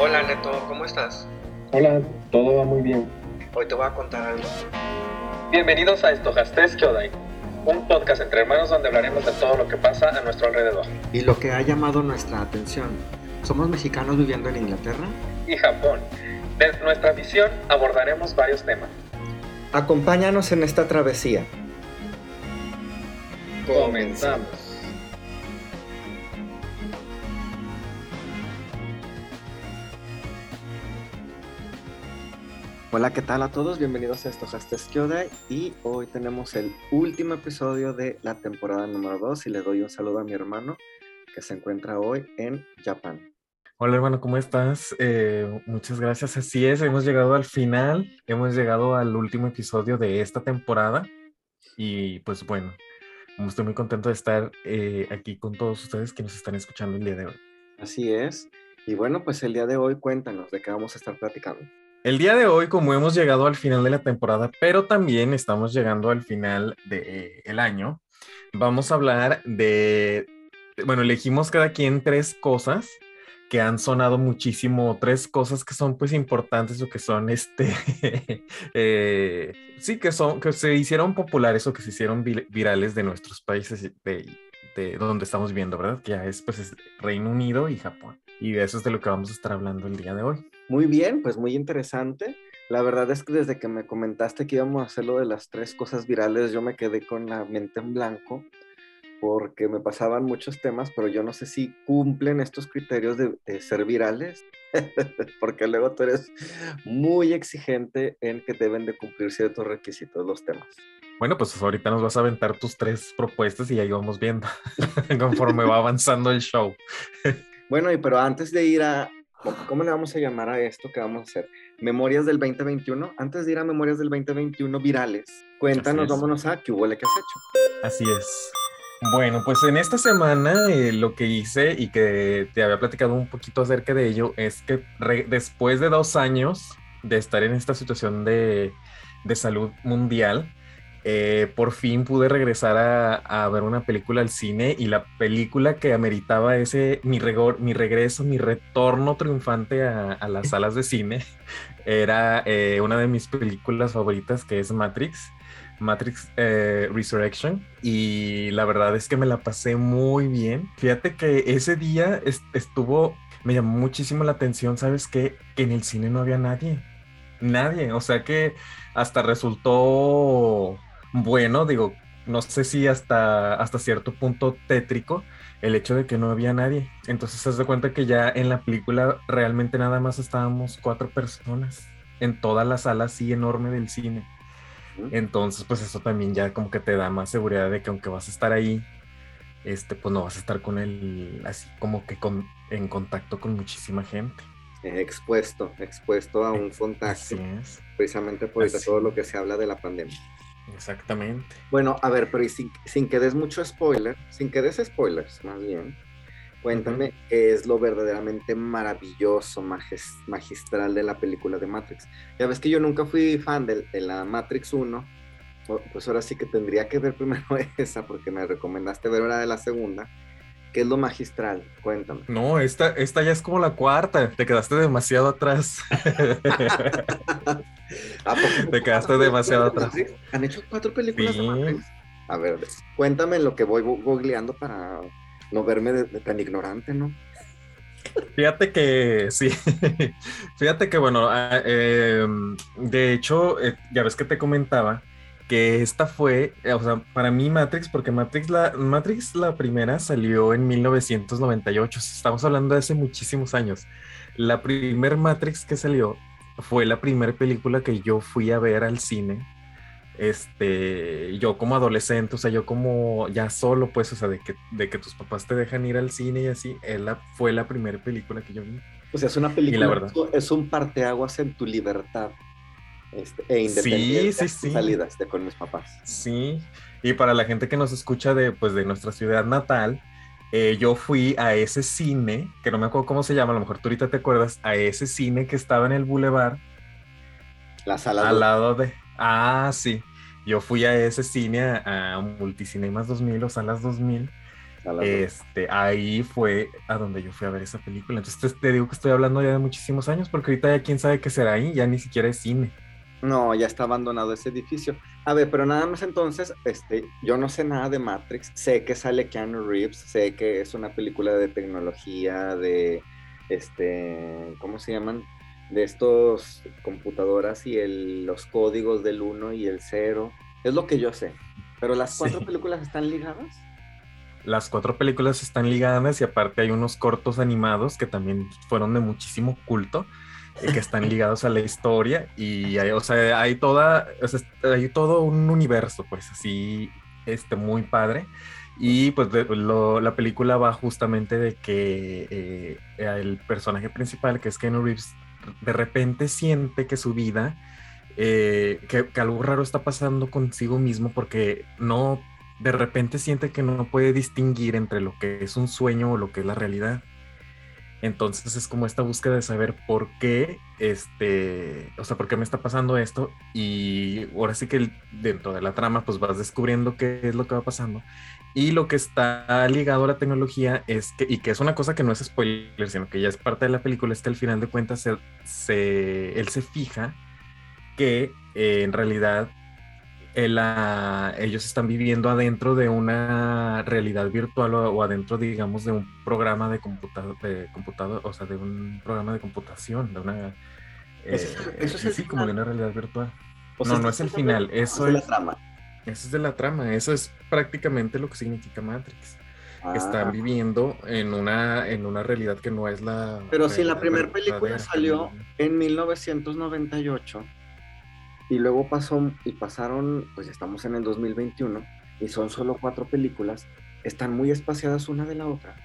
Hola Neto, ¿cómo estás? Hola, todo va muy bien. Hoy te voy a contar algo. Bienvenidos a Estojastes Kyodai, un podcast entre hermanos donde hablaremos de todo lo que pasa a nuestro alrededor. Y lo que ha llamado nuestra atención. Somos mexicanos viviendo en Inglaterra Y Japón. Desde nuestra visión abordaremos varios temas. Acompáñanos en esta travesía. Comenzamos. Hola, ¿qué tal a todos? Bienvenidos a Estojastes Kyodai y hoy tenemos el último episodio de la temporada número 2 y le doy un saludo a mi hermano que se encuentra hoy en Japón. Hola hermano, ¿cómo estás? Eh, muchas gracias. Así es, hemos llegado al final, hemos llegado al último episodio de esta temporada y pues bueno, estoy muy contento de estar eh, aquí con todos ustedes que nos están escuchando el día de hoy. Así es. Y bueno, pues el día de hoy cuéntanos de qué vamos a estar platicando. El día de hoy, como hemos llegado al final de la temporada, pero también estamos llegando al final del año, vamos a hablar de, bueno, elegimos cada quien tres cosas que han sonado muchísimo, tres cosas que son pues importantes o que son este, eh, sí, que son, que se hicieron populares o que se hicieron vi- virales de nuestros países de, de donde estamos viendo, ¿verdad? Que ya es pues es Reino Unido y Japón. Y de eso es de lo que vamos a estar hablando el día de hoy. Muy bien, pues muy interesante. La verdad es que desde que me comentaste que íbamos a hacer lo de las tres cosas virales, yo me quedé con la mente en blanco porque me pasaban muchos temas, pero yo no sé si cumplen estos criterios de, de ser virales, porque luego tú eres muy exigente en que deben de cumplir ciertos requisitos los temas. Bueno, pues ahorita nos vas a aventar tus tres propuestas y ahí vamos viendo conforme va avanzando el show. Bueno, y pero antes de ir a, ¿cómo le vamos a llamar a esto que vamos a hacer? Memorias del 2021. Antes de ir a Memorias del 2021 virales, cuéntanos, vámonos a qué hubo que has hecho. Así es. Bueno, pues en esta semana eh, lo que hice y que te había platicado un poquito acerca de ello es que después de dos años de estar en esta situación de, de salud mundial, eh, por fin pude regresar a, ver una película al cine y la película que ameritaba ese mi, regor- mi regreso, mi retorno triunfante a, las salas de cine era eh, una de mis películas favoritas que es Matrix. Matrix eh, Resurrection y la verdad es que me la pasé muy bien. Fíjate que ese día es- estuvo, me llamó muchísimo la atención, ¿sabes? Que en el cine no había nadie. Nadie, o sea que hasta resultó bueno, digo, no sé si hasta, hasta cierto punto tétrico el hecho de que no había nadie. Entonces, haz de cuenta que ya en la película realmente nada más estábamos cuatro personas en toda la sala así enorme del cine. Entonces, pues eso también ya como que te da más seguridad de que aunque vas a estar ahí, este, pues no vas a estar con él así como que con, en contacto con muchísima gente. Expuesto, expuesto a un contacto, Así es, precisamente por Así. todo lo que se habla de la pandemia. Exactamente. Bueno, a ver, pero y sin, sin que des mucho spoiler, sin que des spoilers, más bien, cuéntame qué es lo verdaderamente maravilloso, magistral de la película de Matrix. Ya ves que yo nunca fui fan de, de la Matrix 1, o- pues ahora sí que tendría que ver primero esa, porque me recomendaste ver ahora de la segunda. ¿Qué es lo magistral? Cuéntame. No, esta, esta ya es como la cuarta, te quedaste demasiado atrás. ¿A poco Te quedaste demasiado de atrás. ¿Han hecho cuatro películas de. Matrix? A ver, cuéntame lo que voy googleando para no verme de- de tan ignorante, ¿no? Fíjate que sí, fíjate que bueno, ah, em, de hecho, eh, ya ves que te comentaba que esta fue, eh, o sea, para mí Matrix, porque Matrix la, Matrix la primera salió en 1998, estamos hablando de hace muchísimos años. La primer Matrix que salió fue la primera película que yo fui a ver al cine. Este, yo como adolescente, o sea, yo como ya solo, pues, o sea, de que, de que tus papás te dejan ir al cine y así, la, fue la primera película que yo vi. O sea, es una película, verdad. es un parteaguas en tu libertad este, e independencia. sí, sí. Salidas de con mis papás. Sí, y para la gente que nos escucha de, pues, de nuestra ciudad natal, eh, yo fui a ese cine, que no me acuerdo cómo se llama, a lo mejor tú ahorita te acuerdas, a ese cine que estaba en el Boulevard, La sala al lado de... Ah, sí. Yo fui a ese cine, a, a Multicinemas 2000 o Salas 2000, este, ahí fue a donde yo fui a ver esa película. Entonces te digo que estoy hablando ya de muchísimos años, porque ahorita ya quién sabe qué será ahí, ya ni siquiera es cine. No, ya está abandonado ese edificio. A ver, pero nada más entonces, este, yo no sé nada de Matrix. Sé que sale Keanu Reeves, sé que es una película de tecnología, de, este, ¿cómo se llaman? De estos computadoras y el, los códigos del 1 y el 0. Es lo que yo sé. Pero las cuatro películas están ligadas. Las cuatro películas están ligadas y aparte hay unos cortos animados que también fueron de muchísimo culto que están ligados a la historia y hay, o sea, hay toda, hay todo un universo, pues así, este, muy padre. Y pues la película va justamente de que eh, el personaje principal, que es Ken Reeves, de repente siente que su vida, eh, que, que, algo raro está pasando consigo mismo porque no, de repente siente que no puede distinguir entre lo que es un sueño o lo que es la realidad. Entonces es como esta búsqueda de saber por qué, este, o sea, por qué me está pasando esto. Y ahora sí que dentro de la trama, pues vas descubriendo qué es lo que va pasando. Y lo que está ligado a la tecnología es que, y que es una cosa que no es spoiler, sino que ya es parte de la película, es que al final de cuentas se, él se fija que eh, en realidad ellos están viviendo adentro de una realidad virtual o, adentro, digamos, de un programa de computador, de computador, o sea, de un programa de computación, de una... eso, es eh, como de una realidad virtual. no, no es el final, eso es... la trama. Eso es de la trama, eso es prácticamente lo que significa Matrix. Están ah. viviendo en una, en una realidad que no es la... Pero si la primera película salió en 1998 y luego pasó y pasaron, pues estamos en el 2021 y son solo cuatro películas, están muy espaciadas una de la otra.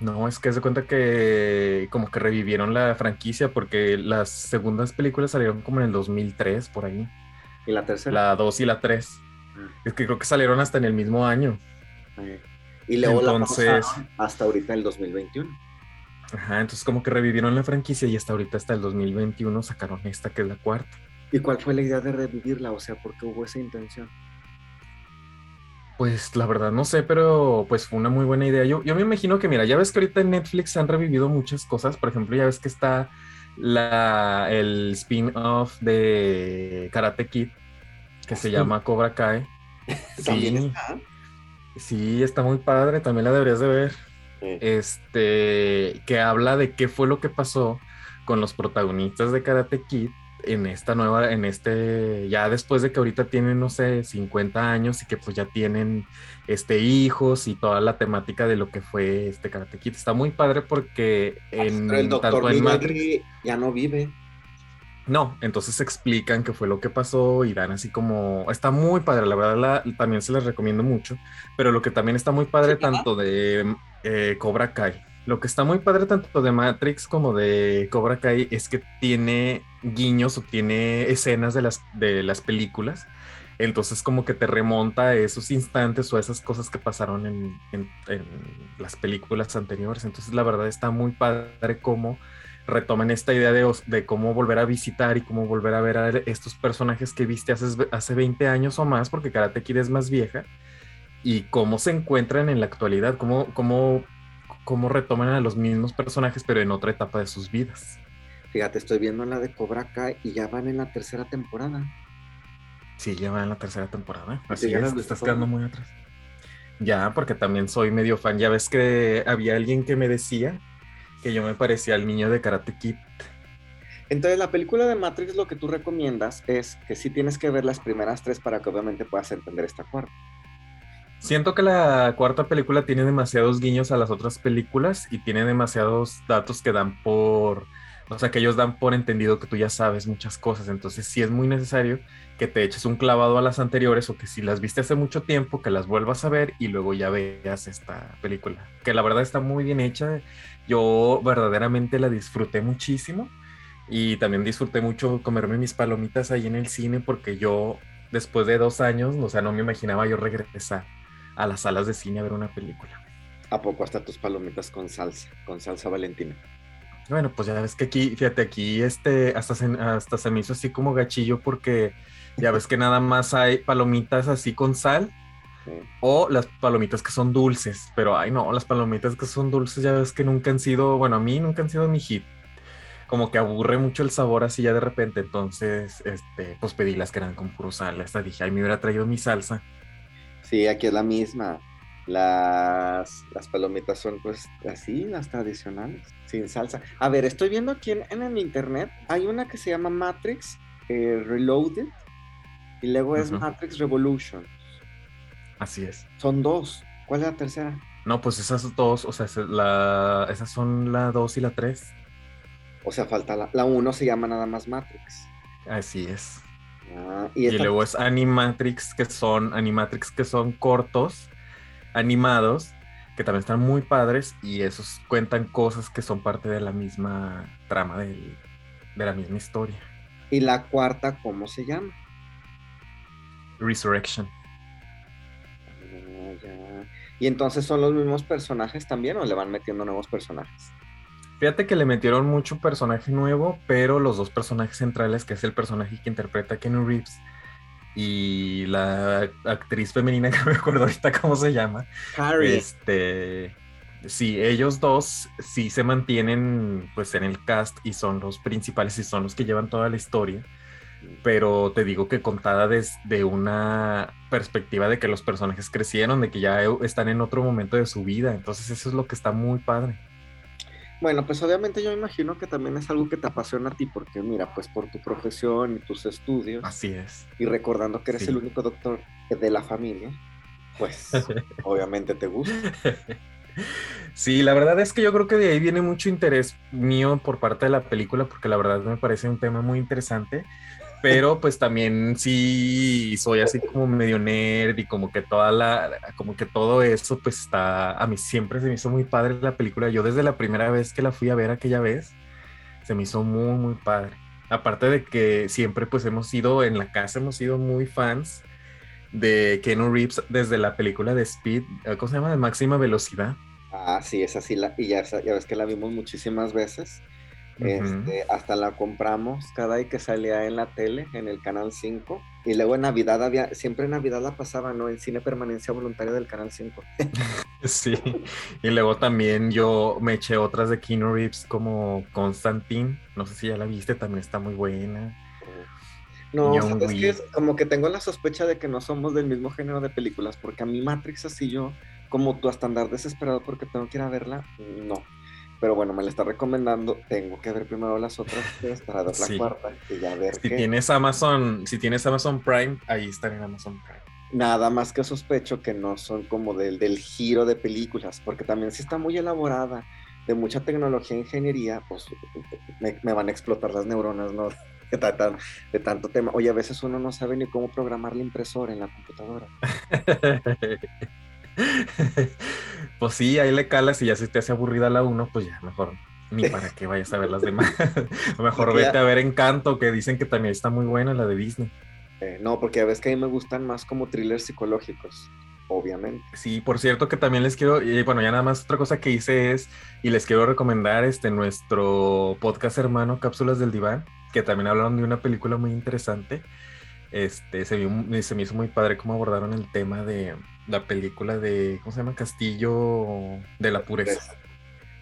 No, es que se cuenta que como que revivieron la franquicia porque las segundas películas salieron como en el 2003 por ahí. ¿Y la tercera? La 2 y la 3. Ah. Es que creo que salieron hasta en el mismo año. Y luego entonces, hasta ahorita el 2021. Ajá, entonces como que revivieron la franquicia y hasta ahorita hasta el 2021 sacaron esta que es la cuarta. ¿Y cuál fue la idea de revivirla? O sea, ¿por qué hubo esa intención? Pues la verdad no sé, pero pues fue una muy buena idea. Yo, yo me imagino que, mira, ya ves que ahorita en Netflix han revivido muchas cosas. Por ejemplo, ya ves que está la, el spin-off de Karate Kid, que se llama Cobra Kai. ¿También sí, está? Sí, está muy padre, también la deberías de ver. Este, que habla de qué fue lo que pasó con los protagonistas de Karate Kid en esta nueva, en este, ya después de que ahorita tienen, no sé, 50 años y que pues ya tienen este hijos y toda la temática de lo que fue este Karate Kid. Está muy padre porque en el doctor ya no vive. No, entonces explican qué fue lo que pasó y dan así como, está muy padre, la verdad también se les recomiendo mucho, pero lo que también está muy padre tanto de eh, Cobra Kai lo que está muy padre tanto de Matrix como de Cobra Kai es que tiene guiños o tiene escenas de las, de las películas. Entonces como que te remonta a esos instantes o a esas cosas que pasaron en, las películas anteriores. Entonces la verdad está muy padre cómo retoman esta idea de, de, cómo volver a visitar y cómo volver a ver a estos personajes que viste hace, hace 20 años o más, porque Karate Kid es más vieja, y cómo se encuentran en la actualidad, cómo, cómo cómo retoman a los mismos personajes, pero en otra etapa de sus vidas. Fíjate, estoy viendo la de Cobra Kai y ya van en la tercera temporada. Sí, ya van en la tercera temporada. Así ya estás quedando muy atrás. Ya, porque también soy medio fan. Ya ves que había alguien que me decía que yo me parecía al niño de Karate Kid. Entonces, la película de Matrix lo que tú recomiendas es que sí tienes que ver las primeras tres para que obviamente puedas entender esta cuarta. Siento que la cuarta película tiene demasiados guiños a las otras películas y tiene demasiados datos que dan por, o sea, que ellos dan por entendido que tú ya sabes muchas cosas. Entonces sí es muy necesario que te eches un clavado a las anteriores o que si las viste hace mucho tiempo, que las vuelvas a ver y luego ya veas esta película. Que la verdad está muy bien hecha. Yo verdaderamente la disfruté muchísimo y también disfruté mucho comerme mis palomitas ahí en el cine porque yo después de dos años, o sea, no me imaginaba yo regresar a las salas de cine a ver una película. ¿A poco hasta tus palomitas con salsa, con salsa valentina? Bueno, pues ya ves que aquí, fíjate, aquí este, hasta se, hasta se me hizo así como gachillo porque ya ves que nada más hay palomitas así con sal O las palomitas que son dulces, pero ay no, las palomitas que son dulces ya ves que nunca han sido, bueno, a mí nunca han sido mi hit. Como que aburre mucho el sabor así ya de repente, entonces, este, pues pedí las que eran con puro sal. Hasta dije, ay, me hubiera traído mi salsa. Sí, aquí es la misma. Las, las palomitas son pues así, las tradicionales, sin salsa. A ver, estoy viendo aquí en, el internet, hay una que se llama Matrix eh, Reloaded y luego es Matrix Revolution. Así es. Son dos. ¿Cuál es la tercera? No, pues esas dos, o sea, la, esas son la dos y la tres. O sea, falta la, la uno se llama nada más Matrix. Así es. Ah, y, luego es Animatrix, que son Animatrix que son cortos, animados, que también están muy padres y esos cuentan cosas que son parte de la misma trama de la misma historia. ¿Y la cuarta cómo se llama? Resurrection. Ah, ¿Y entonces son los mismos personajes también o le van metiendo nuevos personajes? Fíjate que le metieron mucho personaje nuevo, pero los dos personajes centrales, que es el personaje que interpreta a Kenny Reeves y la actriz femenina que me acuerdo ahorita cómo se llama. Harry. Este, sí, ellos dos sí se mantienen pues en el cast y son los principales y son los que llevan toda la historia. Pero te digo que contada desde una perspectiva de que los personajes crecieron, de que ya están en otro momento de su vida. Entonces eso es lo que está muy padre. Bueno, pues obviamente yo imagino que también es algo que te apasiona a ti, porque mira, pues por tu profesión y tus estudios. Así es. Y recordando que eres el único doctor de la familia, pues obviamente te gusta. Sí, la verdad es que yo creo que de ahí viene mucho interés mío por parte de la película, porque la verdad me parece un tema muy interesante pero pues también sí soy así como medio nerd y como que toda la, como que todo eso pues está, a mí siempre se me hizo muy padre la película, yo desde la primera vez que la fui a ver aquella vez, se me hizo muy, muy padre. Aparte de que siempre pues hemos sido, en la casa hemos sido muy fans de Keanu Reeves desde la película de Speed, ¿cómo se llama? De máxima velocidad. Ah, sí, es así, la, y ya, ya ves que la vimos muchísimas veces. Este, hasta la compramos cada vez que salía en la tele, en el Canal 5. Y luego en Navidad había, siempre en Navidad la pasaba, ¿no? En Cine Permanencia Voluntaria del Canal 5. sí. Y luego también yo me eché otras de Kino Reeves como Constantine. No sé si ya la viste, también está muy buena. No, es que como que tengo la sospecha de que no somos del mismo género de películas, porque a mí Matrix así yo, como tu hasta andar desesperado porque tengo que ir a verla, no. Pero bueno, me la está recomendando. Tengo que ver primero las otras tres para ver la cuarta y ya ver. Si tienes Amazon, si tienes Amazon Prime, ahí están en Amazon Prime. Nada más que sospecho que no son como del, del giro de películas, porque también si está muy elaborada, de mucha tecnología e ingeniería, pues me, me van a explotar las neuronas, ¿no? De, de tanto tema. Oye, a veces uno no sabe ni cómo programar la impresora en la computadora. pues sí, ahí le calas y ya si te hace aburrida la uno, pues ya mejor ni para que vayas a ver las demás. o mejor vete a ver Encanto, que dicen que también está muy buena la de Disney. Eh, no, porque a veces que a mí me gustan más como thrillers psicológicos, obviamente. Sí, por cierto que también les quiero, y bueno, ya nada más otra cosa que hice es, y les quiero recomendar este nuestro podcast hermano Cápsulas del Diván, que también hablaron de una película muy interesante. Este, se, se me hizo muy padre cómo abordaron el tema de, la película de, ¿cómo se llama? Castillo de la Pureza.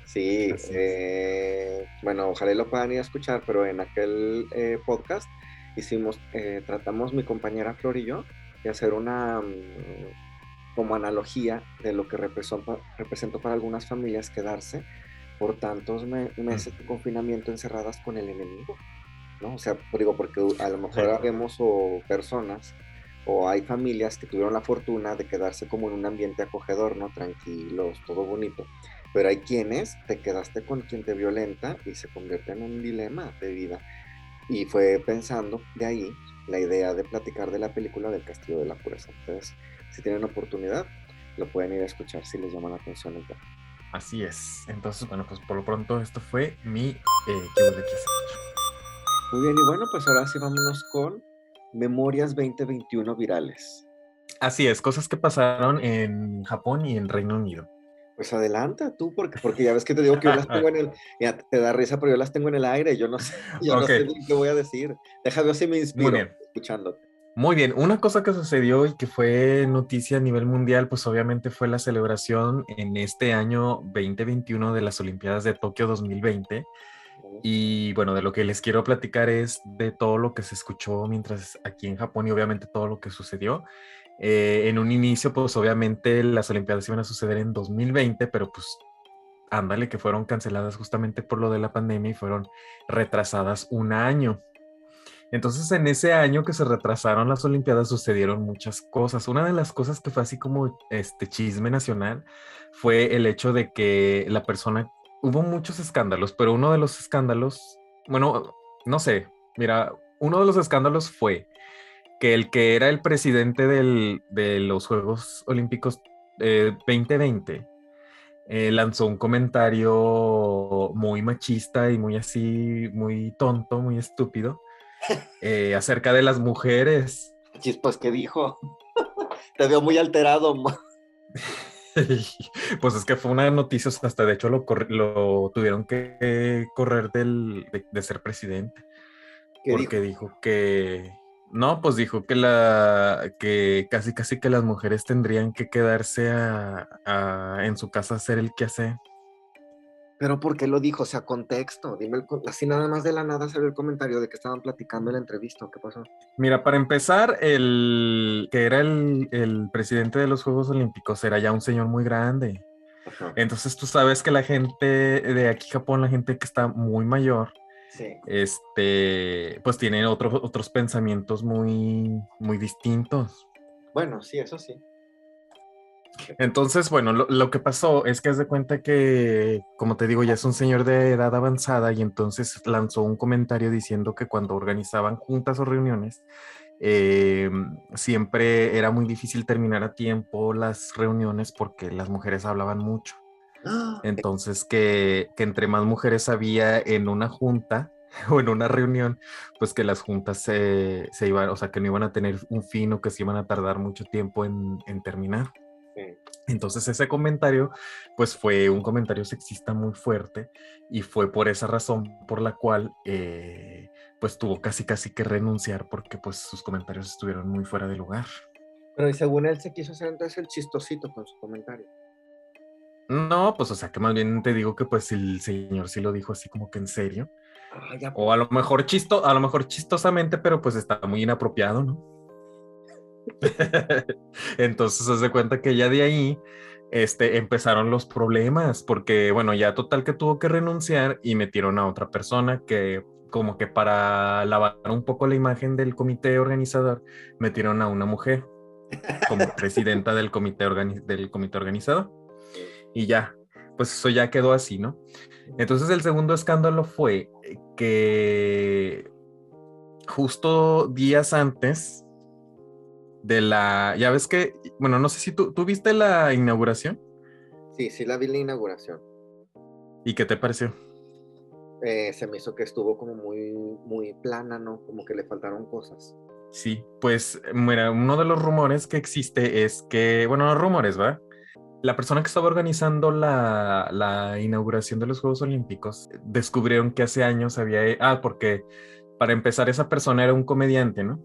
Sí, eh, bueno, ojalá lo puedan ir a escuchar, pero en aquel eh, podcast hicimos, eh, tratamos mi compañera Flor y yo de hacer una mm, como analogía de lo que representó, representó para algunas familias quedarse por tantos meses de confinamiento encerradas con el enemigo, ¿no? O sea, digo, porque a lo mejor vemos o personas o hay familias que tuvieron la fortuna de quedarse como en un ambiente acogedor, ¿no? Tranquilos, todo bonito. Pero hay quienes te quedaste con quien te violenta y se convierte en un dilema de vida. Y fue pensando de ahí la idea de platicar de la película del Castillo de la Pureza. Entonces, si tienen oportunidad, lo pueden ir a escuchar si les llama la atención el tema. Así es. Entonces, bueno, pues por lo pronto esto fue mi eh, Muy bien, y bueno, pues ahora sí vámonos con Memorias 2021 virales. Así es, cosas que pasaron en Japón y en Reino Unido. Pues adelanta tú, porque, porque ya ves que te digo que yo las tengo en el. Ya te da risa, pero yo las tengo en el aire. Yo no sé, yo no sé qué voy a decir. Déjame si me inspiro escuchándote. Muy bien, una cosa que sucedió y que fue noticia a nivel mundial, pues obviamente fue la celebración en este año 2021 de las Olimpiadas de Tokio 2020. Y bueno, de lo que les quiero platicar es de todo lo que se escuchó mientras aquí en Japón y obviamente todo lo que sucedió. Eh, en un inicio, pues obviamente las Olimpiadas iban a suceder en 2020, pero pues ándale, que fueron canceladas justamente por lo de la pandemia y fueron retrasadas un año. Entonces, en ese año que se retrasaron las Olimpiadas sucedieron muchas cosas. Una de las cosas que fue así como este chisme nacional fue el hecho de que la persona, hubo muchos escándalos, pero uno de los escándalos, bueno, no sé, mira, uno de los escándalos fue que el que era el presidente de los Juegos Olímpicos 2020 eh, eh, lanzó un comentario muy machista y muy así, muy tonto, muy estúpido, eh, acerca de las mujeres. Chispas, ¿qué dijo? Te veo muy alterado. pues es que fue una noticia, hasta de hecho lo, lo tuvieron que correr del, de, ser presidente. Porque dijo? que no, pues dijo que la que casi casi que las mujeres tendrían que quedarse en su casa a hacer el quehacer. Pero ¿por qué lo dijo? O sea, contexto. Dime así nada más de la nada salió el comentario de que estaban platicando en la entrevista. ¿Qué pasó? Mira, para empezar, el que era el, presidente de los Juegos Olímpicos era ya un señor muy grande. Entonces tú sabes que la gente de aquí Japón, la gente que está muy mayor, este, pues tienen otros otros pensamientos muy, muy distintos. Bueno, sí, eso sí. Entonces, bueno, lo, que pasó es que haz de cuenta que, como te digo, ya es un señor de edad avanzada y entonces lanzó un comentario diciendo que cuando organizaban juntas o reuniones, eh, siempre era muy difícil terminar a tiempo las reuniones porque las mujeres hablaban mucho. ¡Ah! Entonces, que, que, entre más mujeres había en una junta o en una reunión, pues que las juntas se, se, iban, o sea, que no iban a tener un fin o que se iban a tardar mucho tiempo en, en terminar. Entonces ese comentario, pues fue un comentario sexista muy fuerte y fue por esa razón por la cual, eh, pues tuvo casi casi que renunciar porque pues sus comentarios estuvieron muy fuera de lugar. Pero y según él se quiso hacer entonces el chistosito con su comentario. No, pues o sea que más bien te digo que pues el señor sí lo dijo así como que en serio. Ah, o a lo mejor chisto, a lo mejor chistosamente, pero pues está muy inapropiado, ¿no? Entonces, se de cuenta que ya de ahí este, empezaron los problemas, porque bueno, ya total que tuvo que renunciar y metieron a otra persona que como que para lavar un poco la imagen del comité organizador, metieron a una mujer como presidenta del comité, del comité organizador. Y ya, pues eso ya quedó así, ¿no? Entonces el segundo escándalo fue que justo días antes de la, ya ves que, bueno, no sé si tú, ¿tú viste la inauguración. Sí, sí la vi la inauguración. ¿Y qué te pareció? Eh, se me hizo que estuvo como muy, muy plana, ¿no? Como que le faltaron cosas. Sí, pues, mira, uno de los rumores que existe es que, bueno, los rumores, ¿va? La persona que estaba organizando la, la inauguración de los Juegos Olímpicos descubrieron que hace años había, ah, porque para empezar esa persona era un comediante, ¿no?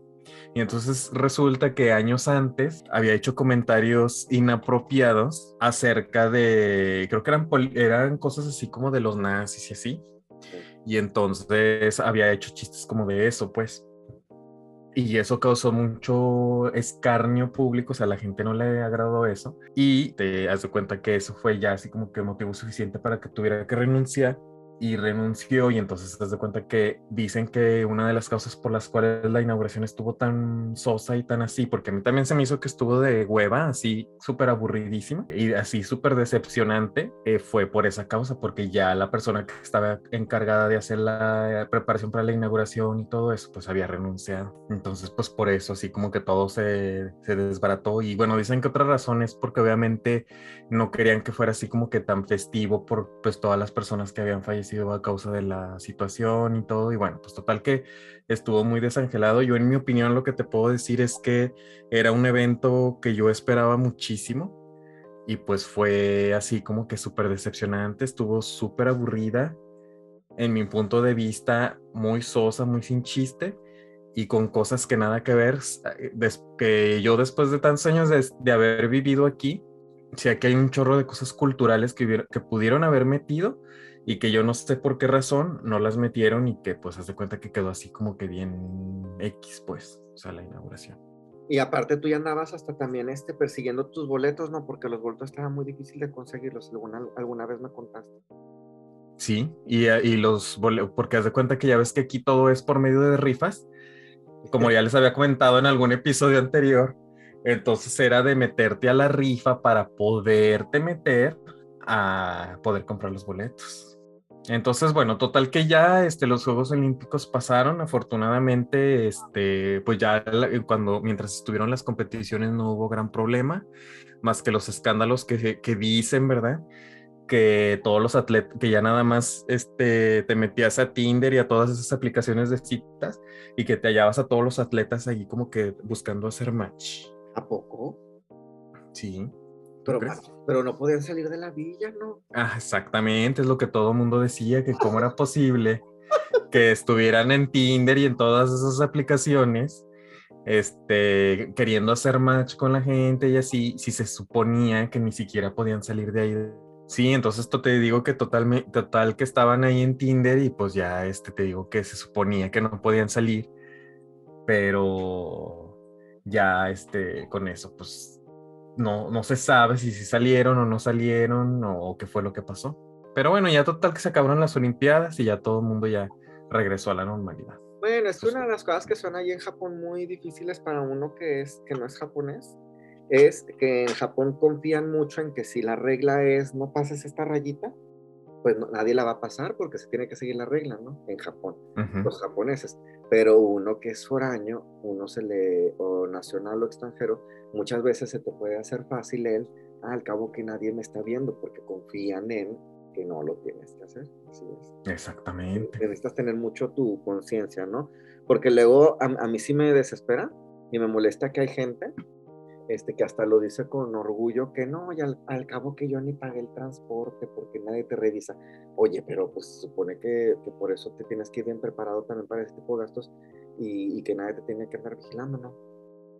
Y entonces resulta que años antes había hecho comentarios inapropiados acerca de, creo que eran, eran cosas así como de los nazis y así. Y entonces había hecho chistes como de eso, pues. Y eso causó mucho escarnio público, o sea, a la gente no le agradó eso. Y te das cuenta que eso fue ya así como que motivo suficiente para que tuviera que renunciar y renunció y entonces te das cuenta que dicen que una de las causas por las cuales la inauguración estuvo tan sosa y tan así, porque a mí también se me hizo que estuvo de hueva, así súper aburridísima y así súper decepcionante, eh, fue por esa causa, porque ya la persona que estaba encargada de hacer la preparación para la inauguración y todo eso, pues había renunciado. Entonces, pues por eso, así como que todo se, se desbarató y bueno, dicen que otra razón es porque obviamente no querían que fuera así como que tan festivo por pues todas las personas que habían fallecido a causa de la situación y todo. Y bueno, pues total que estuvo muy desangelado. Yo en mi opinión lo que te puedo decir es que era un evento que yo esperaba muchísimo y pues fue así como que súper decepcionante, estuvo súper aburrida en mi punto de vista, muy sosa, muy sin chiste. y con cosas que nada que ver, eh, que yo después de tantos años de, haber vivido aquí, sí, aquí hay un chorro de cosas culturales que, que pudieron haber metido y que yo no sé por qué razón no las metieron y que pues hace cuenta que quedó así como que bien X pues, o sea, la inauguración. Y aparte tú ya andabas hasta también este, persiguiendo tus boletos, ¿no? Porque los boletos estaban muy difíciles de conseguirlos, alguna, alguna vez me contaste. Sí, y, y los boletos, porque haz de cuenta que ya ves que aquí todo es por medio de rifas, como ya les había comentado en algún episodio anterior, entonces era de meterte a la rifa para poderte meter a poder comprar los boletos. Entonces, bueno, total que ya este, los Juegos Olímpicos pasaron, afortunadamente, este, pues ya cuando, mientras estuvieron las competiciones no hubo gran problema, más que los escándalos que, que dicen, ¿verdad? Que todos los atletas, que ya nada más este, te metías a Tinder y a todas esas aplicaciones de citas y que te hallabas a todos los atletas ahí como que buscando hacer match. ¿A poco? Sí. Pero, no podían salir de la villa, ¿no? Ah, exactamente, es lo que todo el mundo decía, que cómo era posible que estuvieran en Tinder y en todas esas aplicaciones, este, queriendo hacer match con la gente y así, si se suponía que ni siquiera podían salir de ahí. Sí, entonces esto te digo que total, total que estaban ahí en Tinder y pues ya este, te digo que se suponía que no podían salir, pero ya este, con eso, pues no, no se sabe si, si salieron o no salieron o, qué fue lo que pasó. Pero bueno, ya total que se acabaron las Olimpiadas y ya todo el mundo ya regresó a la normalidad. Bueno, es una de las cosas que son ahí en Japón muy difíciles para uno que, es, que no es japonés, es que en Japón confían mucho en que si la regla es no pases esta rayita, pues nadie la va a pasar porque se tiene que seguir la regla, ¿no? En Japón, los japoneses. Pero uno que es foráneo, uno se le, o nacional o extranjero, muchas veces se te puede hacer fácil el, ah, al cabo que nadie me está viendo porque confían en que no lo tienes que hacer. Así es. Exactamente. Necesitas tener mucho tu conciencia, ¿no? Porque luego a, a mí sí me desespera y me molesta que hay gente este, que hasta lo dice con orgullo, que no, y al, cabo que yo ni pagué el transporte porque nadie te revisa. Oye, pero pues se supone que, que, por eso te tienes que ir bien preparado también para este tipo de gastos y, que nadie te tiene que andar vigilando, ¿no?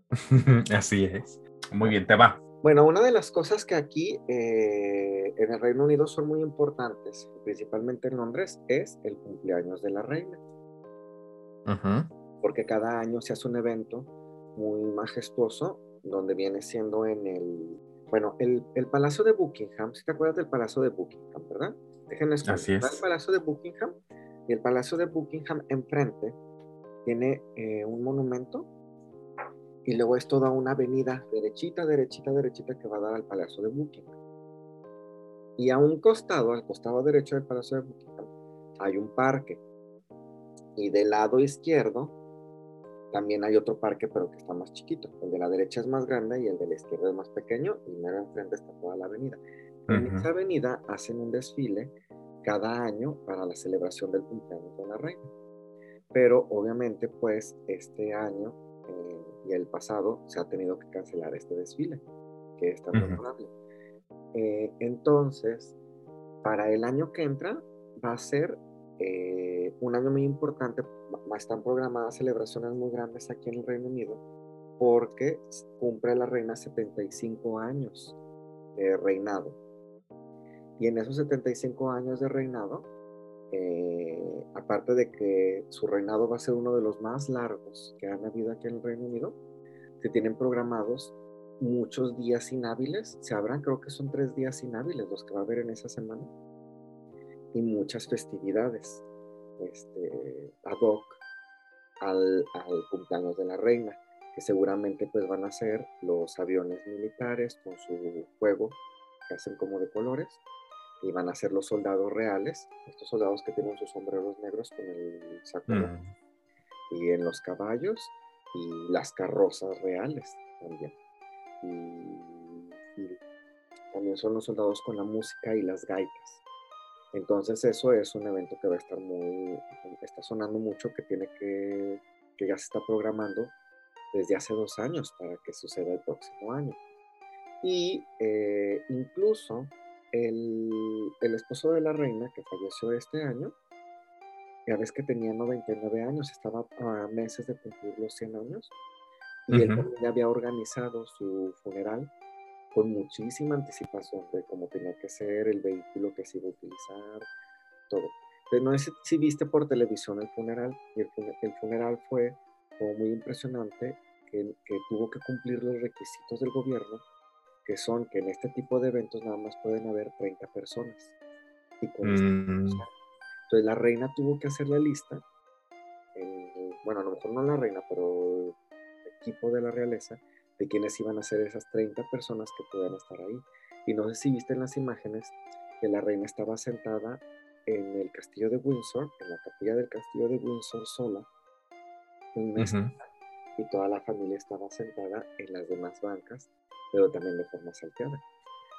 Así es. Muy bien, te va. Bueno, una de las cosas que aquí eh, en el Reino Unido son muy importantes, principalmente en Londres, es el cumpleaños de la reina. Porque cada año se hace un evento muy majestuoso donde viene siendo en el, bueno, el, el Palacio de Buckingham, si te acuerdas del Palacio de Buckingham, ¿verdad? Déjenme Así es. el Palacio de Buckingham y el Palacio de Buckingham enfrente tiene eh, un monumento y luego es toda una avenida derechita, derechita, derechita que va a dar al Palacio de Buckingham. Y a un costado, al costado derecho del Palacio de Buckingham, hay un parque. Y del lado izquierdo también hay otro parque, pero que está más chiquito. El de la derecha es más grande y el de la izquierda es más pequeño y mero enfrente está toda la avenida. En esa avenida hacen un desfile cada año para la celebración del cumpleaños de la reina. Pero obviamente, pues este año eh, y el pasado se ha tenido que cancelar este desfile, que es tan memorable. Eh, entonces, para el año que entra va a ser eh, un año muy importante, están programadas celebraciones muy grandes aquí en el Reino Unido porque cumple la reina 75 años de reinado. Y en esos 75 años de reinado, eh, aparte de que su reinado va a ser uno de los más largos que han habido aquí en el Reino Unido, se tienen programados muchos días inhábiles, se habrán, creo que son tres días inhábiles los que va a haber en esa semana y muchas festividades este, ad hoc al, al, cumpleaños de la reina, que seguramente pues van a ser los aviones militares con su juego que hacen como de colores y van a ser los soldados reales, estos soldados que tienen sus sombreros negros con el saco mm. y en los caballos y las carrozas reales también. y también son los soldados con la música y las gaitas. Entonces eso es un evento que va a estar muy, está sonando mucho, que tiene que, que ya se está programando desde hace dos años para que suceda el próximo año. Y eh, incluso el, el, esposo de la reina, que falleció este año, ya ves que tenía 99 años, estaba a meses de cumplir los 100 años, y él también había organizado su funeral con muchísima anticipación de cómo tenía que ser, el vehículo que se iba a utilizar, todo. Pero no sé si viste por televisión el funeral, y el, funeral fue como muy impresionante, que, que, tuvo que cumplir los requisitos del gobierno, que son que en este tipo de eventos nada más pueden haber 30 personas. Y con mm. Entonces la reina tuvo que hacer la lista, bueno, a lo mejor no la reina, pero el equipo de la realeza, de quienes iban a ser esas 30 personas que podían estar ahí. Y no sé si viste en las imágenes que la reina estaba sentada en el castillo de Windsor, en la capilla del castillo de Windsor sola, y toda la familia estaba sentada en las demás bancas, pero también de forma salteada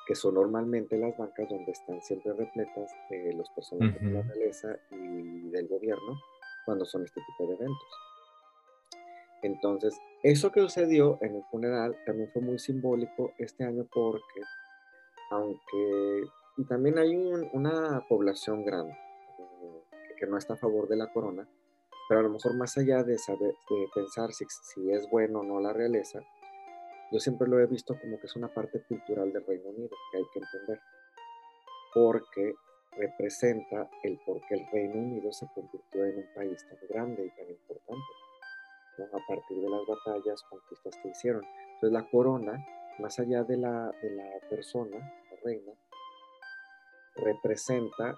que son normalmente las bancas donde están siempre repletas de los personajes de la realeza y del gobierno cuando son este tipo de eventos. Entonces, eso que sucedió en el funeral también fue muy simbólico este año porque, aunque, y también hay una población grande eh, que no está a favor de la corona, pero a lo mejor más allá de, saber, de pensar si, si es bueno o no la realeza, yo siempre lo he visto como que es una parte cultural del Reino Unido que hay que entender, porque representa el por qué el Reino Unido se convirtió en un país tan grande y tan importante, a partir de las batallas, conquistas que hicieron. Entonces la corona, más allá de la, de la persona, la reina, representa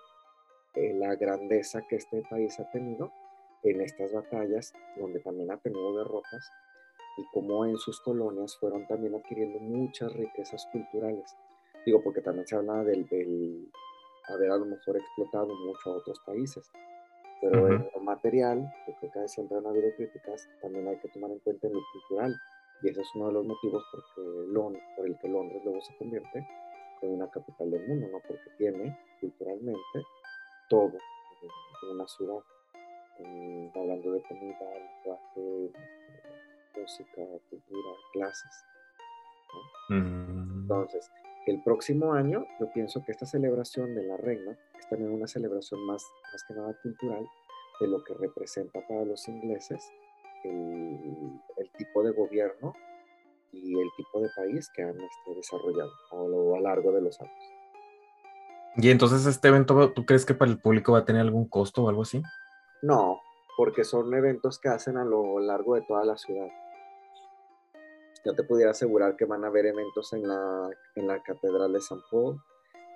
eh, la grandeza que este país ha tenido en estas batallas, donde también ha tenido derrotas, y cómo en sus colonias fueron también adquiriendo muchas riquezas culturales. Digo, porque también se habla del, del haber a lo mejor explotado mucho a otros países. Pero en lo material, porque cada siempre han habido críticas, también hay que tomar en cuenta en lo cultural. Y ese es uno de los motivos porque Londres, por el que Londres luego se convierte en una capital del mundo, ¿no? Porque tiene culturalmente todo en una ciudad. hablando de comida, lenguaje, música, cultura, clases. Mm. Entonces, el próximo año yo pienso que esta celebración de la reina es también una celebración más, más que nada cultural de lo que representa para los ingleses el, tipo de gobierno y el tipo de país que han este, desarrollado a lo, a largo de los años. ¿Y entonces este evento, tú crees que para el público va a tener algún costo o algo así? No, porque son eventos que hacen a lo largo de toda la ciudad yo te pudiera asegurar que van a haber eventos en la, en la Catedral de San Paul,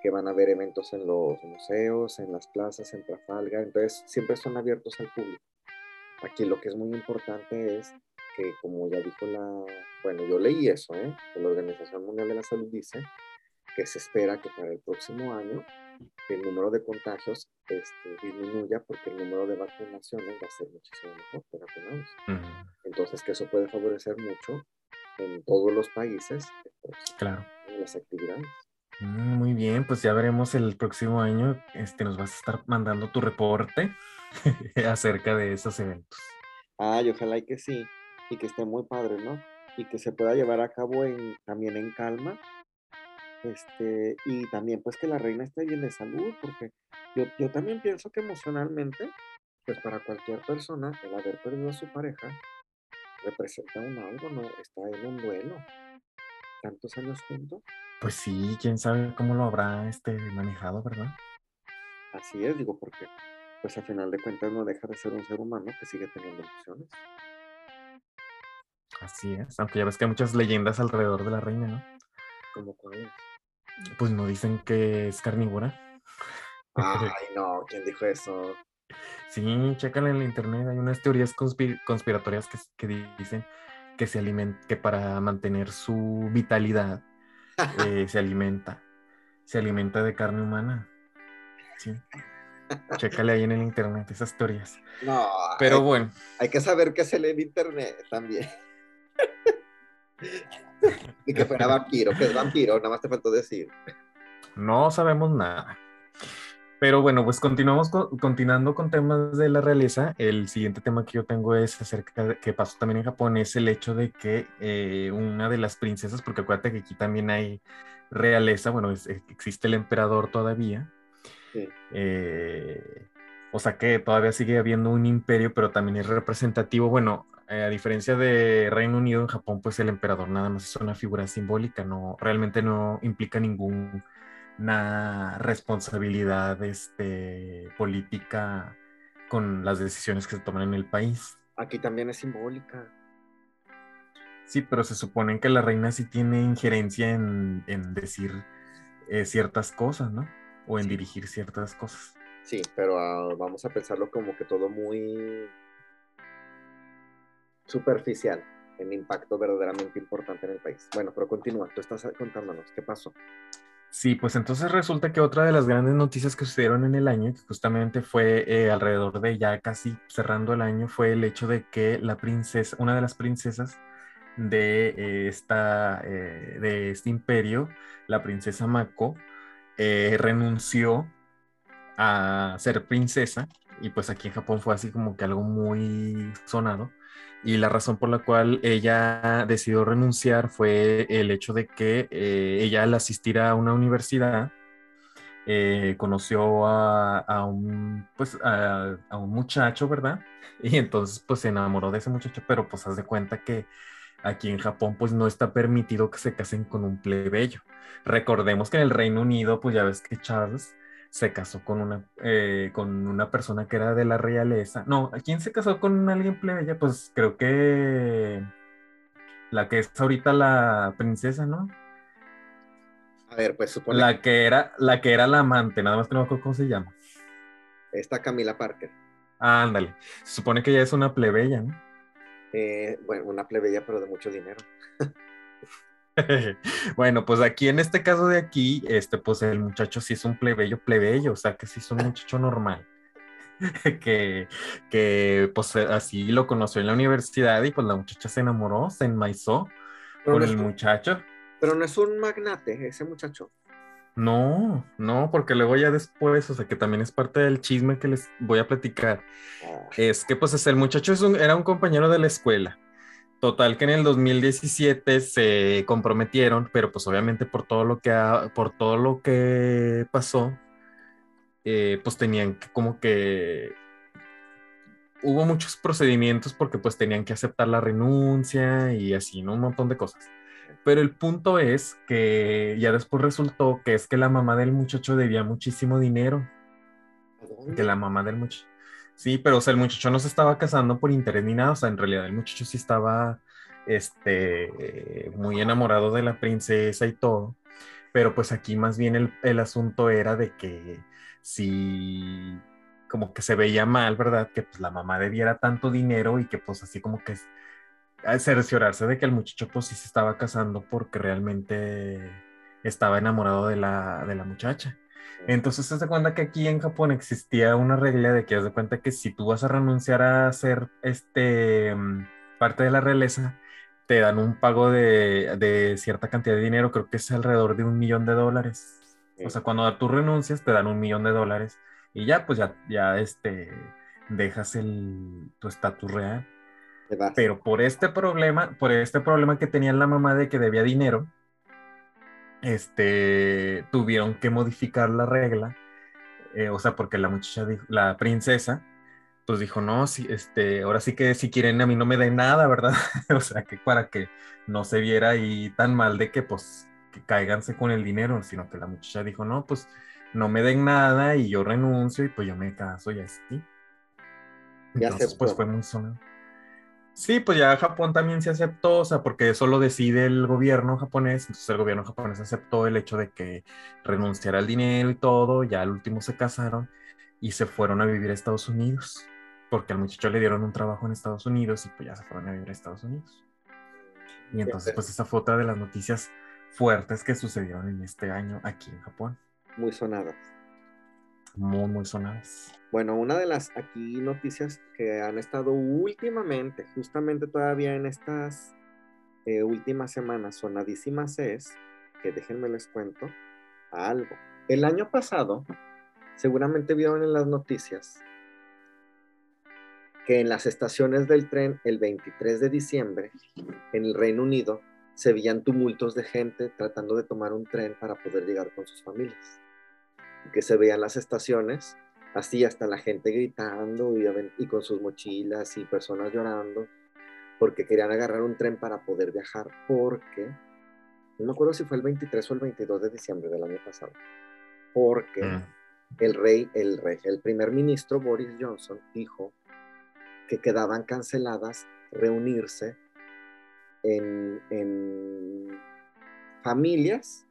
que van a haber eventos en los museos, en las plazas, en Trafalgar, entonces siempre son abiertos al público. Aquí lo que es muy importante es que, como ya dijo la, bueno, yo leí eso, ¿eh? que la Organización Mundial de la Salud dice que se espera que para el próximo año el número de contagios este, disminuya porque el número de vacunaciones va a ser muchísimo mejor para vacunados. Entonces, que eso puede favorecer mucho en todos los países. Pues, claro. En las actividades. Mm, muy bien, pues ya veremos el próximo año. Este, nos vas a estar mandando tu reporte acerca de esos eventos. Ay, ojalá que sí, y que esté muy padre, ¿no? Y que se pueda llevar a cabo en, también en calma. Este, y también pues que la reina esté bien de salud, porque yo, yo también pienso que emocionalmente, pues para cualquier persona, el haber perdido a su pareja, representa un algo, ¿no? Está en un duelo. Tantos años juntos. Pues sí, quién sabe cómo lo habrá este manejado, ¿verdad? Así es, digo, porque pues al final de cuentas no deja de ser un ser humano que sigue teniendo emociones. Así es, aunque ya ves que hay muchas leyendas alrededor de la reina, ¿no? ¿Cómo cuáles? Pues no dicen que es carnívora. Ay, no, ¿quién dijo eso? Sí, chécale en la internet, hay unas teorías conspiratorias que, dicen que se alimenta, que para mantener su vitalidad eh, se alimenta, se alimenta de carne humana. Sí. Chécale ahí en el internet esas teorías. No, pero bueno. Hay que saber qué se lee en internet también. y que fuera vampiro, que es vampiro, nada más te faltó decir. No sabemos nada. Pero bueno, pues continuamos continuando con temas de la realeza. El siguiente tema que yo tengo es acerca de que pasó también en Japón, es el hecho de que eh, una de las princesas, porque acuérdate que aquí también hay realeza, bueno, existe el emperador todavía. Eh, O sea que todavía sigue habiendo un imperio, pero también es representativo. Bueno, eh, a diferencia de Reino Unido, en Japón, pues el emperador nada más es una figura simbólica, no, realmente no implica ninguna responsabilidad este, política con las decisiones que se toman en el país. Aquí también es simbólica. Sí, pero se supone que la reina sí tiene injerencia en, decir eh, ciertas cosas, ¿no? O en dirigir ciertas cosas. Sí, pero ah, vamos a pensarlo como que todo muy superficial, en impacto verdaderamente importante en el país. Bueno, pero continúa, tú estás contándonos, ¿qué pasó? Sí, pues entonces resulta que otra de las grandes noticias que sucedieron en el año, que justamente fue eh, alrededor de ya casi cerrando el año, fue el hecho de que la princesa, una de las princesas de, eh, esta, eh, de este imperio, la princesa Mako, renunció a ser princesa y pues aquí en Japón fue así como que algo muy sonado y la razón por la cual ella decidió renunciar fue el hecho de que eh, ella al asistir a una universidad eh, conoció a, un pues a, un muchacho, ¿verdad? Y entonces pues se enamoró de ese muchacho, pero pues haz de cuenta que aquí en Japón pues no está permitido que se casen con un plebeyo. Recordemos que en el Reino Unido pues ya ves que Charles se casó con una, eh, con una persona que era de la realeza. No, ¿quién se casó con alguien plebeya? Pues creo que la que es ahorita la princesa, ¿no? A ver, pues supone. La que era, la que era la amante, nada más que no me acuerdo cómo se llama. Esta Camila Parker. Ah, ándale. Se supone que ella es una plebeya, ¿no? Eh, bueno, una plebeya, pero de mucho dinero. bueno, pues aquí en este caso de aquí, este, pues el muchacho sí es un plebeyo, plebeyo, o sea que sí es un muchacho normal. que, que pues así lo conoció en la universidad y pues la muchacha se enamoró, se enmaizó con el muchacho. Pero no es un magnate ese muchacho. No, no, porque luego ya después, o sea que también es parte del chisme que les voy a platicar. Ah. Es que pues el muchacho es un, era un compañero de la escuela Total que en el 2017 se comprometieron, pero pues obviamente por todo lo que, por todo lo que pasó, eh, pues tenían que como que hubo muchos procedimientos porque pues tenían que aceptar la renuncia y así, ¿no? Un montón de cosas. Pero el punto es que ya después resultó que es que la mamá del muchacho debía muchísimo dinero. Que la mamá del muchacho. Sí, pero o sea, el muchacho no se estaba casando por interés ni nada, o sea, en realidad el muchacho sí estaba este, muy enamorado de la princesa y todo, pero pues aquí más bien el, el asunto era de que si como que se veía mal, ¿verdad? Que pues la mamá debiera tanto dinero y que pues así como que cerciorarse de que el muchacho pues sí se estaba casando porque realmente estaba enamorado de la, de la muchacha. Entonces se da cuenta que aquí en Japón existía una regla de que haz de cuenta que si tú vas a renunciar a ser este mm, parte de la realeza, te dan un pago de, cierta cantidad de dinero, creo que es alrededor de un millón de dólares. O sea, cuando tú renuncias te dan un millón de dólares y ya, pues ya, ya este, dejas el, tu estatus real. Pero por este problema, por este problema que tenía la mamá de que debía dinero, este, tuvieron que modificar la regla, eh, o sea, porque la muchacha, la princesa, pues dijo, no, sí, este, ahora sí que si quieren a mí no me den nada, ¿verdad? o sea, que para que no se viera ahí tan mal de que pues que caiganse con el dinero, sino que la muchacha dijo, no, pues no me den nada y yo renuncio y pues yo me caso y así. Entonces, pues fue muy sonado. Sí, pues ya Japón también se aceptó, o sea, porque eso lo decide el gobierno japonés, entonces el gobierno japonés aceptó el hecho de que renunciara al dinero y todo, ya al último se casaron y se fueron a vivir a Estados Unidos, porque al muchacho le dieron un trabajo en Estados Unidos y pues ya se fueron a vivir a Estados Unidos. Y entonces pues esa fue otra de las noticias fuertes que sucedieron en este año aquí en Japón. Muy sonadas. Muy, sonadas. Bueno, una de las aquí noticias que han estado últimamente, justamente todavía en estas eh, últimas semanas sonadísimas es, que déjenme les cuento, algo. El año pasado, seguramente vieron en las noticias que en las estaciones del tren el 23 de diciembre, en el Reino Unido, se veían tumultos de gente tratando de tomar un tren para poder llegar con sus familias. Que se veían las estaciones Así hasta la gente gritando y, y con sus mochilas y personas llorando porque querían agarrar un tren para poder viajar porque, no me acuerdo si fue el 23 o el 22 de diciembre del año pasado, porque mm. el rey, el rey, el primer ministro Boris Johnson dijo que quedaban canceladas reunirse en, en familias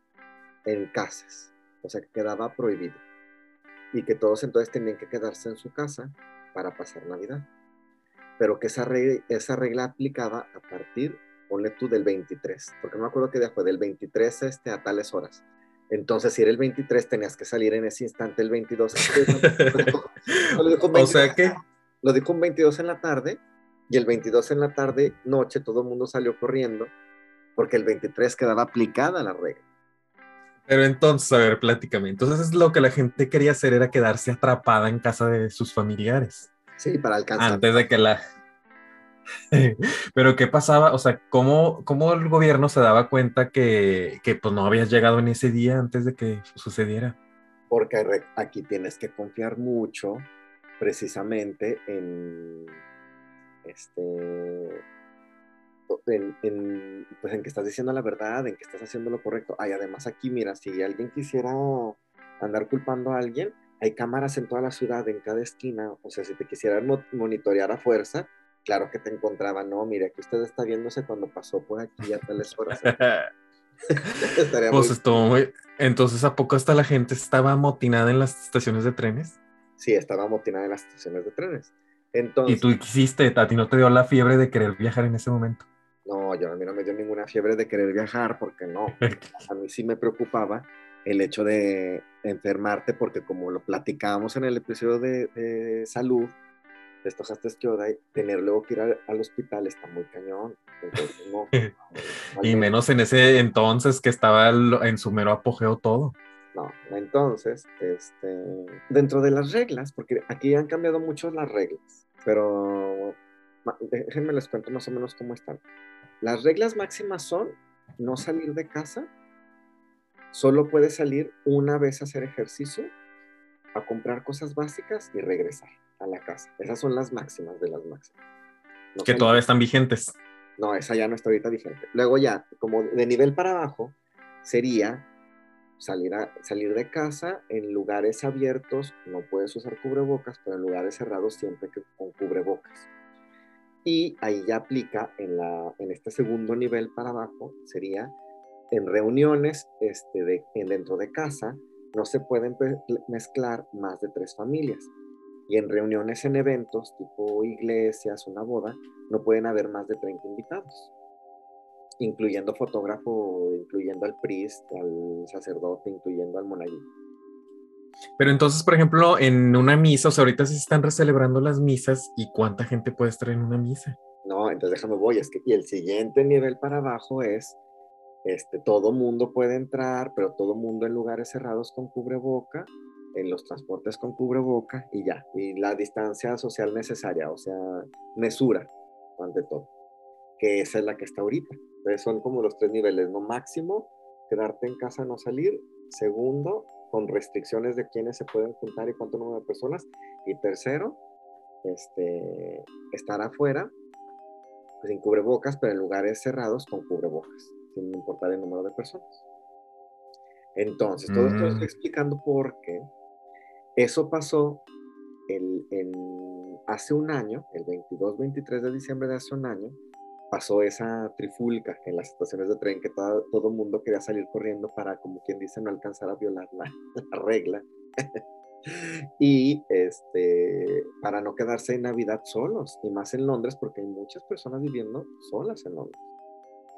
en casas, o sea que quedaba prohibido y que todos entonces tenían que quedarse en su casa para pasar Navidad pero que esa regla, esa regla aplicaba a partir, ponle tú, del 23, porque no me acuerdo qué día fue, del 23 este, a tales horas. Entonces, si era el 23, tenías que salir en ese instante el 22. o sea que... Lo dijo un 22 en la tarde, y el 22 en la tarde, noche, todo el mundo salió corriendo, porque el 23 quedaba aplicada la regla. Pero entonces, a ver, pláticame. Entonces, lo que la gente quería hacer era quedarse atrapada en casa de sus familiares. Sí, para alcanzar. Antes de que la... Pero ¿qué pasaba? O sea, ¿cómo, cómo el gobierno se daba cuenta que, que pues, no habías llegado en ese día antes de que sucediera? Porque aquí tienes que confiar mucho precisamente en este en, en, pues en que estás diciendo la verdad, en que estás haciendo lo correcto. Ay, además aquí, mira, si alguien quisiera andar culpando a alguien, hay cámaras en toda la ciudad, en cada esquina, o sea, si te quisieran monitorear a fuerza, claro que te encontraban, no, mire, aquí usted está viéndose cuando pasó por aquí a tales horas. pues estuvo muy... Entonces, ¿a poco hasta la gente estaba amotinada en las estaciones de trenes? Sí, estaba amotinada en las estaciones de trenes. Entonces, ¿Y tú quisiste, a ti no te dio la fiebre de querer viajar en ese momento? Yo a mí no me dio ninguna fiebre de querer viajar porque no. A mí sí me preocupaba el hecho de enfermarte, porque como lo platicábamos en el episodio de, salud, de estos que tener luego que ir al, hospital está muy cañón. y menos en ese entonces que estaba en su mero apogeo todo. No, entonces, este, dentro de las reglas, porque aquí han cambiado mucho las reglas, pero déjenme les cuento más o menos cómo están. Las reglas máximas son no salir de casa Solo puedes salir una vez a hacer ejercicio, a comprar cosas básicas y regresar a la casa. Esas son las máximas de las máximas. que todavía están vigentes. No, esa ya no está ahorita vigente. Luego ya, como de nivel para abajo, sería salir, a, salir de casa en lugares abiertos, no puedes usar cubrebocas, pero en lugares cerrados siempre que con cubrebocas. Y ahí ya aplica en, la, en este segundo nivel para abajo, sería en reuniones este, de, dentro de casa no se pueden mezclar más de tres familias. Y en reuniones en eventos, tipo iglesias, una boda, no pueden haber más de 30 invitados, incluyendo fotógrafo, incluyendo al priest, al sacerdote, incluyendo al monaguillo. Pero entonces, por ejemplo, en una misa, o sea, ahorita se están recelebrando las misas, ¿y cuánta gente puede estar en una misa? No, entonces déjame voy, es que y el siguiente nivel para abajo es este, todo mundo puede entrar, pero todo mundo en lugares cerrados con cubreboca, en los transportes con cubreboca y ya. Y la distancia social necesaria, o sea, mesura, ante todo. Que esa es la que está ahorita. Entonces son como los tres niveles, ¿no? Máximo, quedarte en casa, no salir. Segundo, con restricciones de quiénes se pueden juntar y cuánto número de personas. Y tercero, este, estar afuera, pues, sin cubrebocas, pero en lugares cerrados con cubrebocas sin importar el número de personas. Entonces, todo esto lo estoy mm. explicando porque eso pasó el, hace un año, el 22-23 de diciembre de hace un año, pasó esa trifulca en las estaciones de tren que todo el mundo quería salir corriendo para, como quien dice, no alcanzar a violar la, la regla. y este, para no quedarse en Navidad solos, y más en Londres, porque hay muchas personas viviendo solas en Londres,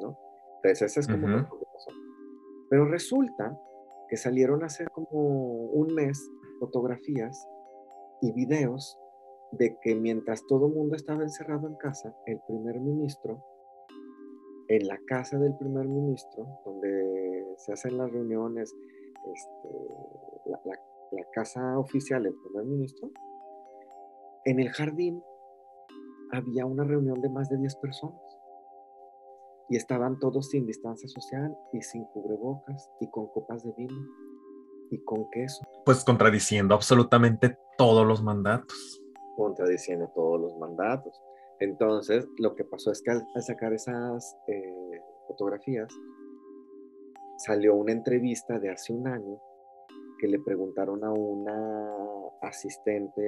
¿no? Entonces, ese es como lo que pasó. Pero resulta que salieron a hacer como un mes fotografías y videos de que mientras todo el mundo estaba encerrado en casa, el primer ministro, en la casa del primer ministro, donde se hacen las reuniones, este, la, la casa oficial del primer ministro, en el jardín había una reunión de más de 10 personas y estaban todos sin distancia social y sin cubrebocas y con copas de vino y con queso. Pues contradiciendo absolutamente todos los mandatos. Contradiciendo todos los mandatos. Entonces, lo que pasó es que al, sacar esas eh, fotografías, salió una entrevista de hace un año que le preguntaron a una asistente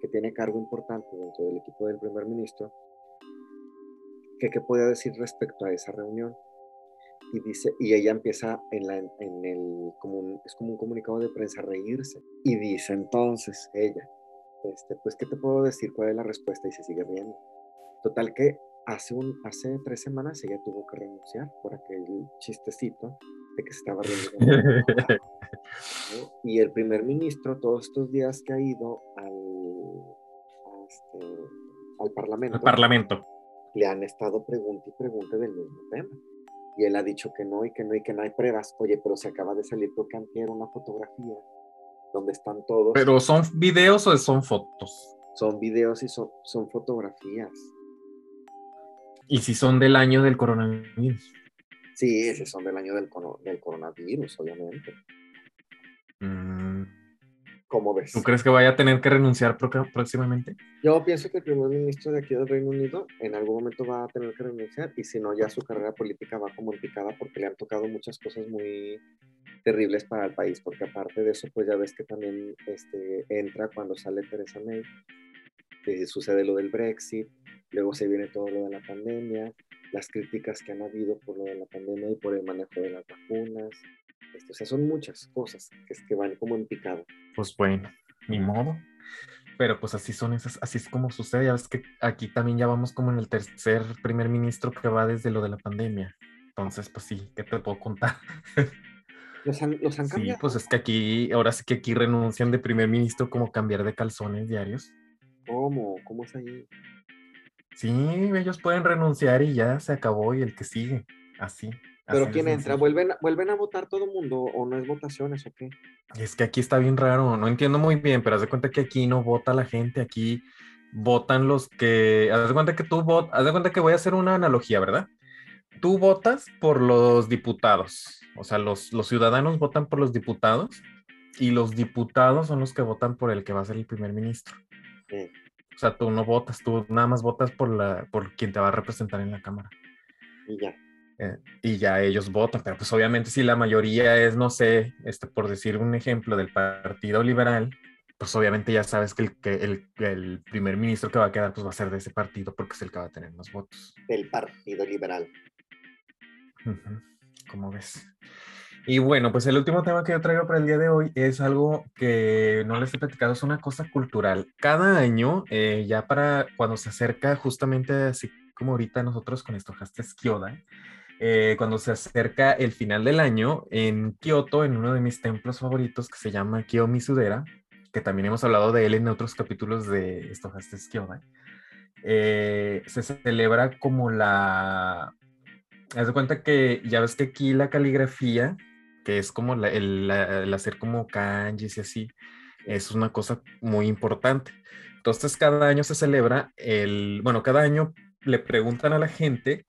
que tiene cargo importante dentro del equipo del primer ministro, que qué podía decir respecto a esa reunión. Y, dice, y ella empieza en, la, en el, como es como un comunicado de prensa, a reírse. Y dice entonces ella, este, pues, ¿qué te puedo decir? ¿Cuál es la respuesta? Y se sigue riendo. Total que hace, un, hace tres semanas ella tuvo que renunciar por aquel chistecito de que se estaba riendo. y el primer ministro, todos estos días que ha ido al, este, al Parlamento, Parlamento, le han estado pregunta y pregunta del mismo tema. Y él ha dicho que no y que no y que no hay pruebas. Oye, pero se acaba de salir porque antes una fotografía donde están todos. ¿Pero son videos o son fotos? Son videos y son, son fotografías. ¿Y si son del año del coronavirus? Sí, si son del año del, del coronavirus, obviamente. ¿Cómo ves? ¿Tú crees que vaya a tener que renunciar próximamente? Yo pienso que el primer ministro de aquí del Reino Unido en algún momento va a tener que renunciar y si no, ya su carrera política va como en picada porque le han tocado muchas cosas muy terribles para el país, porque aparte de eso, pues ya ves que también este, entra cuando sale Teresa May, sucede lo del Brexit, luego se viene todo lo de la pandemia, las críticas que han habido por lo de la pandemia y por el manejo de las vacunas, o sea, son muchas cosas que, que van como en picado. Pues bueno, ni modo. Pero pues así son esas, así es como sucede. Ya ves que aquí también ya vamos como en el tercer primer ministro que va desde lo de la pandemia. Entonces, pues sí, ¿qué te puedo contar? Los han, los han cambiado. Sí, pues es que aquí, ahora sí que aquí renuncian de primer ministro como cambiar de calzones diarios. ¿Cómo? ¿Cómo es ahí? Sí, ellos pueden renunciar y ya se acabó y el que sigue, así. ¿Pero quién entra? ¿Vuelven, ¿Vuelven a votar todo el mundo o no es votaciones o qué? Es que aquí está bien raro, no entiendo muy bien, pero haz de cuenta que aquí no vota la gente, aquí votan los que, haz de cuenta que tú votas, haz de cuenta que voy a hacer una analogía, ¿verdad? Tú votas por los diputados, o sea, los, los ciudadanos votan por los diputados y los diputados son los que votan por el que va a ser el primer ministro. O sea, tú no votas, tú nada más votas por, la, por quien te va a representar en la Cámara. Y ya. Eh, y ya ellos votan, pero pues obviamente si la mayoría es, no sé, este, por decir un ejemplo del Partido Liberal, pues obviamente ya sabes que el, que el, el, primer ministro que va a quedar pues va a ser de ese partido porque es el que va a tener más votos. Del Partido Liberal. ¿Cómo ves? Y bueno, pues el último tema que yo traigo para el día de hoy es algo que no les he platicado, es una cosa cultural. Cada año, eh, ya para cuando se acerca justamente así como ahorita nosotros con esto, Hastes Kyoda, eh, cuando se acerca el final del año en Kioto, en uno de mis templos favoritos que se llama Kiyomisudera, que también hemos hablado de él en otros capítulos de Estojastes Kyoda, eh, se celebra como la... Haz de cuenta que ya ves que aquí la caligrafía, que es como el, el hacer como kanjis y así, es una cosa muy importante. Entonces cada año se celebra el, bueno, cada año le preguntan a la gente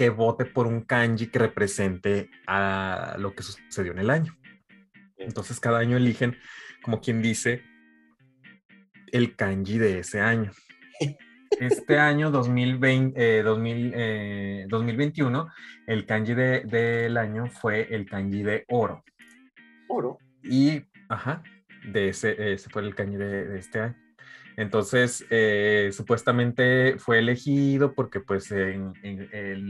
que vote por un kanji que represente a lo que sucedió en el año. Entonces cada año eligen, como quien dice, el kanji de ese año. Este año 2020, 2021, eh, el kanji del año fue el kanji de oro. Oro. Y, ajá, de ese, ese fue el kanji de este año. Entonces, eh, supuestamente fue elegido porque pues en,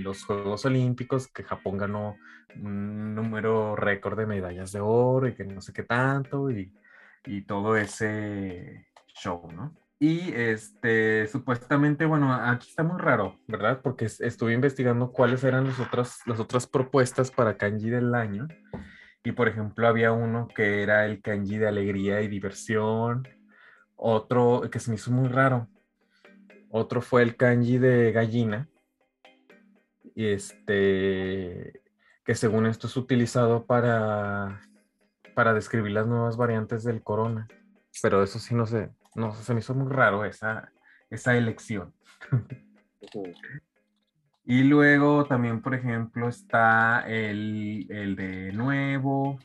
los Juegos Olímpicos que Japón ganó un número récord de medallas de oro y que no sé qué tanto y, todo ese show, ¿no? Y este, supuestamente, bueno, aquí está muy raro, ¿verdad? Porque estuve investigando cuáles eran las otras, las otras propuestas para kanji del año. Y por ejemplo, había uno que era el kanji de alegría y diversión otro que se me hizo muy raro. Otro fue el kanji de gallina. Y este, que según esto es utilizado para, para describir las nuevas variantes del corona. Pero eso sí no sé, no se me hizo muy raro esa, esa elección. y luego también, por ejemplo, está el, el de nuevo,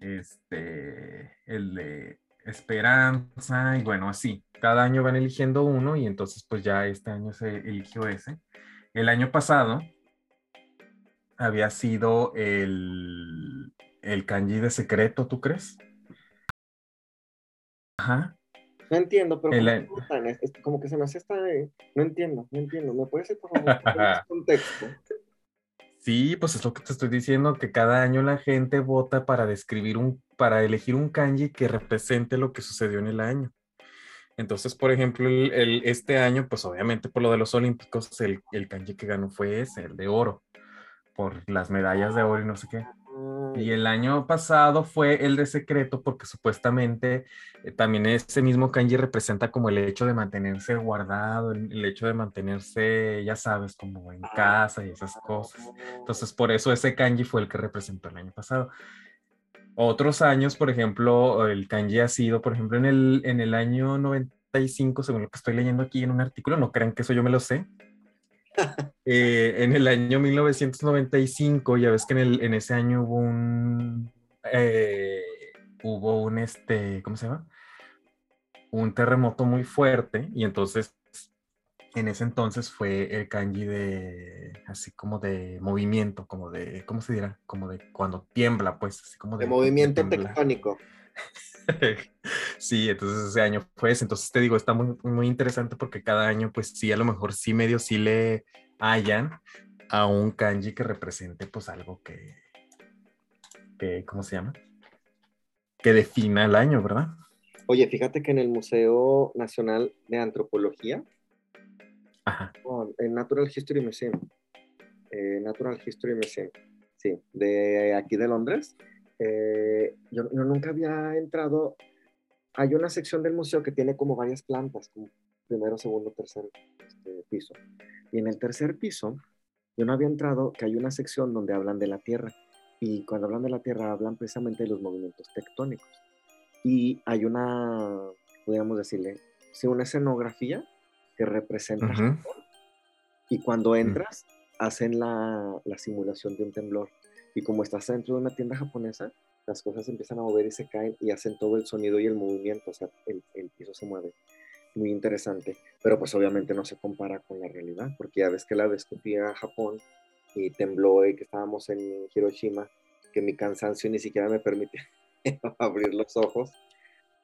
este, el de esperanza y bueno, así. Cada año van eligiendo uno y entonces pues ya este año se eligió ese. El año pasado había sido el, el kanji de secreto, ¿tú crees? Ajá. No entiendo, pero como, que se me hace esta No entiendo, no entiendo. ¿Me puedes decir por favor contexto? Sí, pues es lo que te estoy diciendo, que cada año la gente vota para describir un, para elegir un kanji que represente lo que sucedió en el año. Entonces, por ejemplo, el, este año, pues obviamente por lo de los Olímpicos, el, el kanji que ganó fue ese, el de oro, por las medallas de oro y no sé qué. Y el año pasado fue el de secreto porque supuestamente eh, también ese mismo kanji representa como el hecho de mantenerse guardado, el, hecho de mantenerse, ya sabes, como en casa y esas cosas. Entonces por eso ese kanji fue el que representó el año pasado. Otros años, por ejemplo, el kanji ha sido, por ejemplo, en el, en el año 95, según lo que estoy leyendo aquí en un artículo, no crean que eso yo me lo sé, eh, en el año 1995, ya ves que en, el, en ese año hubo un, eh, hubo un, este, ¿cómo se llama? Un terremoto muy fuerte y entonces en ese entonces fue el kanji de, así como de movimiento, como de, ¿cómo se dirá? Como de cuando tiembla, pues, así como de... de movimiento tectónico. sí, entonces ese año fue ese. Entonces te digo, está muy, muy interesante porque cada año, pues sí, a lo mejor sí medio sí le hayan a un kanji que represente pues algo que, que ¿cómo se llama? Que defina el año, ¿verdad? Oye, fíjate que en el Museo Nacional de Antropología, Ajá. el Natural History Museum, eh, Natural History Museum, sí, de aquí de Londres, eh, yo, nunca había entrado. Hay una sección del museo que tiene como varias plantas, como primero, segundo, tercer este, piso. Y en el tercer piso, yo no había entrado, que hay una sección donde hablan de la Tierra. Y cuando hablan de la Tierra, hablan precisamente de los movimientos tectónicos. Y hay una, podríamos decirle, sí, una escenografía que representa Y cuando mm. entras, hacen la, la simulación de un temblor. Y como estás dentro de una tienda japonesa, las cosas empiezan a mover y se caen y hacen todo el sonido y el movimiento, o sea, el, el piso se mueve. Muy interesante, pero pues obviamente no se compara con la realidad, porque ya ves que la vez que fui a Japón y tembló y que estábamos en Hiroshima, que mi cansancio ni siquiera me permite abrir los ojos,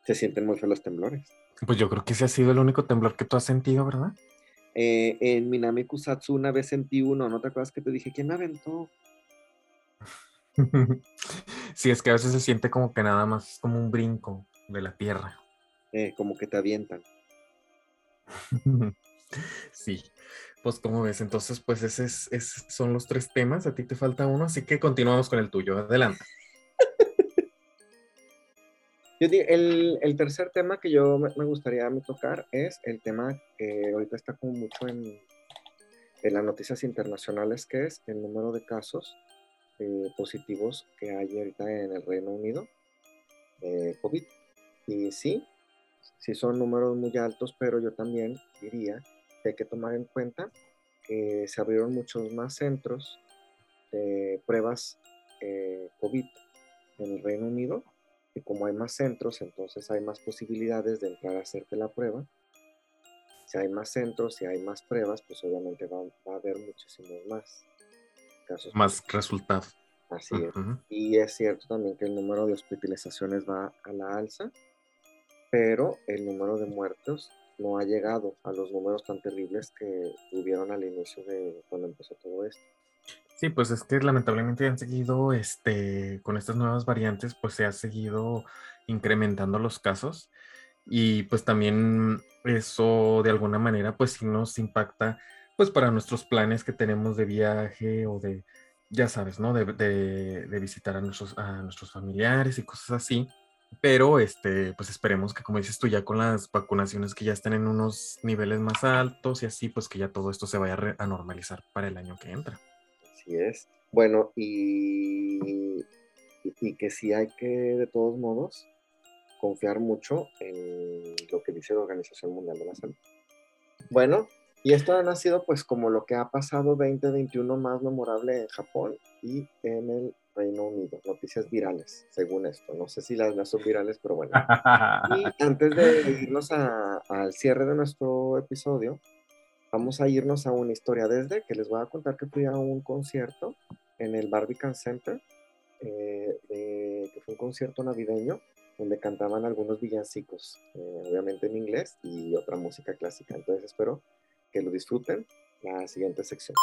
se sienten muy feos los temblores. Pues yo creo que ese ha sido el único temblor que tú has sentido, ¿verdad? Eh, en Minami Kusatsu una vez sentí uno, ¿no te acuerdas que te dije quién me aventó? Sí, es que a veces se siente como que nada más es como un brinco de la tierra. Eh, como que te avientan. sí, pues como ves, entonces pues esos, son los tres temas, a ti te falta uno, así que continuamos con el tuyo, adelante. el, tercer tema que yo me, gustaría tocar es el tema que ahorita está como mucho en, en las noticias internacionales, que es el número de casos eh, positivos que hay ahorita en el Reino Unido de COVID. Y sí, sí son números muy altos, pero yo también diría que hay que tomar en cuenta que se abrieron muchos más centros de pruebas eh, COVID en el Reino Unido y como hay más centros, entonces hay más posibilidades de entrar a hacerte la prueba. Si hay más centros, si hay más pruebas, pues obviamente va, va a haber muchísimos más más resultados. Así es. Y es cierto también que el número de hospitalizaciones va a la alza, pero el número de muertos no ha llegado a los números tan terribles que tuvieron al inicio de cuando empezó todo esto. Sí, pues es que lamentablemente han seguido, este, con estas nuevas variantes, pues se ha seguido incrementando los casos y pues también eso de alguna manera pues sí nos impacta pues para nuestros planes que tenemos de viaje o de, ya sabes, ¿no? De, de, visitar a nuestros, a nuestros familiares y cosas así. Pero, este, pues esperemos que, como dices tú, ya con las vacunaciones que ya estén en unos niveles más altos y así, pues que ya todo esto se vaya a normalizar para el año que entra. Así es. Bueno, y, y que sí hay que, de todos modos, confiar mucho en lo que dice la Organización Mundial de la Salud. Bueno, y esto ha sido pues como lo que ha pasado 2021 más memorable en Japón y en el Reino Unido, noticias virales, según esto. No sé si las no son virales, pero bueno. Y antes de irnos al cierre de nuestro episodio, vamos a irnos a una historia desde que les voy a contar que fui a un concierto en el Barbican Center, eh, que fue un concierto navideño donde cantaban algunos villancicos, eh, obviamente en inglés y otra música clásica. Entonces espero que lo disfruten la siguiente sección.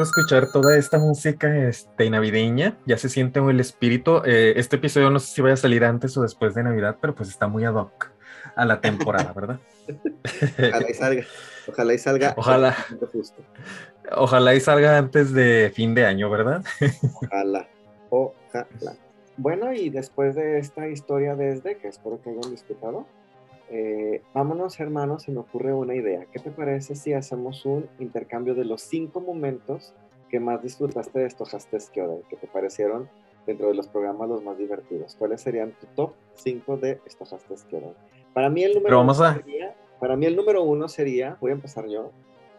Escuchar toda esta música este, navideña. Ya se siente el espíritu. Eh, este episodio no sé si vaya a salir antes o después de Navidad, pero pues está muy ad hoc a la temporada, ¿verdad? Ojalá y salga. Ojalá y salga. Ojalá. Ojalá y salga antes de fin de año, ¿verdad? Ojalá. Ojalá. Bueno, y después de esta historia desde, que espero que hayan disfrutado, eh, vámonos hermanos, se me ocurre una idea. ¿Qué te parece si hacemos un intercambio de los cinco momentos que más disfrutaste de estos Hastes que te parecieron dentro de los programas los más divertidos? ¿Cuáles serían tu top 5 de estos Hastes Para mí el número uno sería, para mí el número uno sería, voy a empezar yo,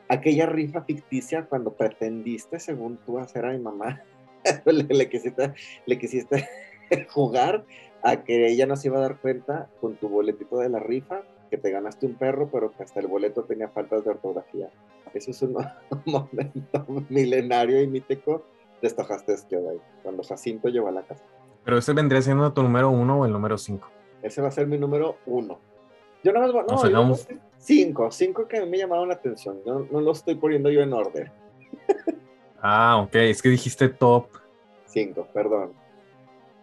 aquella rifa ficticia cuando pretendiste, según tú, hacer a mi mamá, le, quisiste, le quisiste jugar a que ella no se iba a dar cuenta con tu boletito de la rifa que te ganaste un perro, pero que hasta el boleto tenía faltas de ortografía. Eso es un momento milenario y mítico de Stojaste ahí, cuando Jacinto llegó a la casa. Pero ese vendría siendo tu número uno o el número cinco. Ese va a ser mi número uno. Yo nada más, no, yo cinco, cinco que me llamaron la atención. No, no lo estoy poniendo yo en orden. ah, ok, es que dijiste top. Cinco, perdón.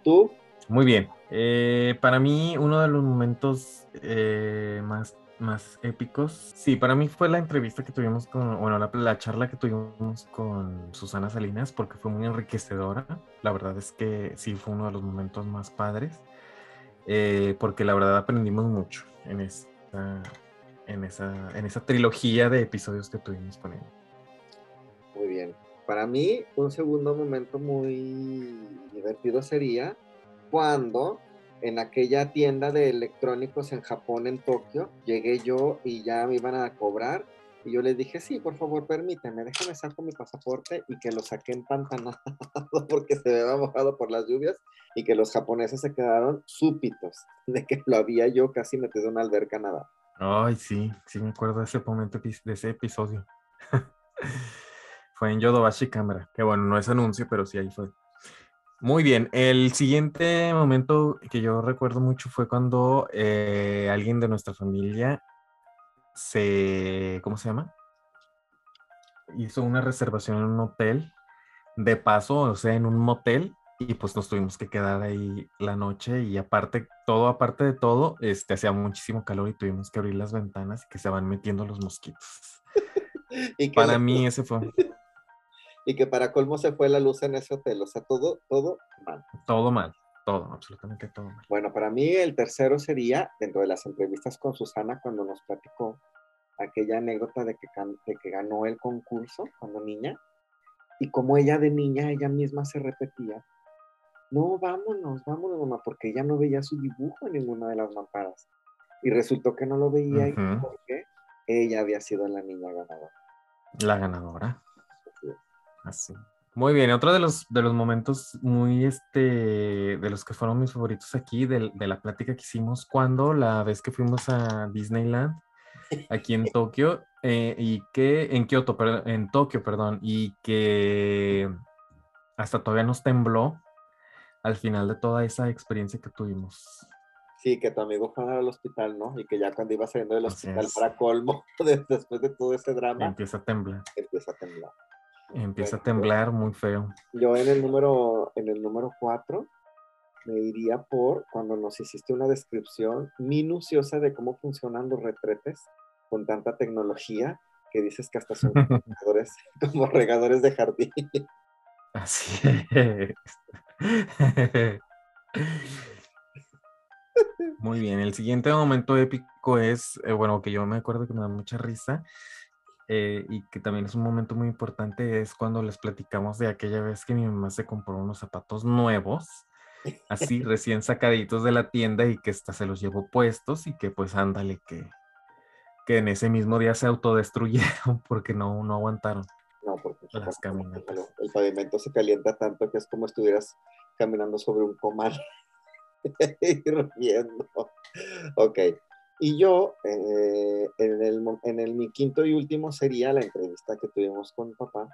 ¿Tú? Muy bien. Eh, para mí, uno de los momentos eh, más, más épicos, sí, para mí fue la entrevista que tuvimos con, bueno, la, charla que tuvimos con Susana Salinas, porque fue muy enriquecedora. La verdad es que sí, fue uno de los momentos más padres, eh, porque la verdad aprendimos mucho en esa, en, esa, en esa trilogía de episodios que tuvimos con ella. Muy bien. Para mí, un segundo momento muy divertido sería cuando en aquella tienda de electrónicos en Japón, en Tokio, llegué yo y ya me iban a cobrar. Y yo les dije, sí, por favor, permíteme, déjame saco mi pasaporte y que lo saqué empantanado porque se me había mojado por las lluvias y que los japoneses se quedaron súpitos de que lo había yo casi metido en una alberca nada. Ay, sí, sí me acuerdo de ese momento, de ese episodio. fue en Yodobashi Cámara, que bueno, no es anuncio, pero sí ahí fue. Muy bien, el siguiente momento que yo recuerdo mucho fue cuando eh, alguien de nuestra familia se, ¿cómo se llama? Hizo una reservación en un hotel de paso, o sea, en un motel, y pues nos tuvimos que quedar ahí la noche y aparte, todo aparte de todo, este, hacía muchísimo calor y tuvimos que abrir las ventanas que se van metiendo los mosquitos. ¿Y Para mí ese fue y que para colmo se fue la luz en ese hotel. O sea, todo, todo mal. Todo mal, todo, absolutamente todo mal. Bueno, para mí el tercero sería, dentro de las entrevistas con Susana, cuando nos platicó aquella anécdota de que, de que ganó el concurso cuando niña, y como ella de niña, ella misma se repetía, no, vámonos, vámonos, mamá, porque ella no veía su dibujo en ninguna de las mamparas. Y resultó que no lo veía y porque ella había sido la niña ganadora. La ganadora. Así. Muy bien, otro de los, de los momentos muy, este, de los que fueron mis favoritos aquí, de, la plática que hicimos cuando la vez que fuimos a Disneyland, aquí en Tokio, eh, y que, en Kioto, en Tokio, perdón, y que hasta todavía nos tembló al final de toda esa experiencia que tuvimos. Sí, que tu amigo fue al hospital, ¿no? Y que ya cuando iba saliendo del hospital para colmo, después de todo ese drama. Empieza a temblar. Empieza a temblar. Empieza a temblar muy feo. Yo en el número, en el número 4 me iría por cuando nos hiciste una descripción minuciosa de cómo funcionan los retretes con tanta tecnología que dices que hasta son regadores, como regadores de jardín. Así es. Muy bien, el siguiente momento épico es, eh, bueno, que yo me acuerdo que me da mucha risa, eh, y que también es un momento muy importante, es cuando les platicamos de aquella vez que mi mamá se compró unos zapatos nuevos, así recién sacaditos de la tienda y que hasta se los llevó puestos y que pues ándale, que, que en ese mismo día se autodestruyeron porque no, no aguantaron. No, porque las El pavimento se calienta tanto que es como estuvieras caminando sobre un comal hirviendo. Ok, y yo, eh, en, el, en el, mi quinto y último sería la entrevista que tuvimos con mi papá,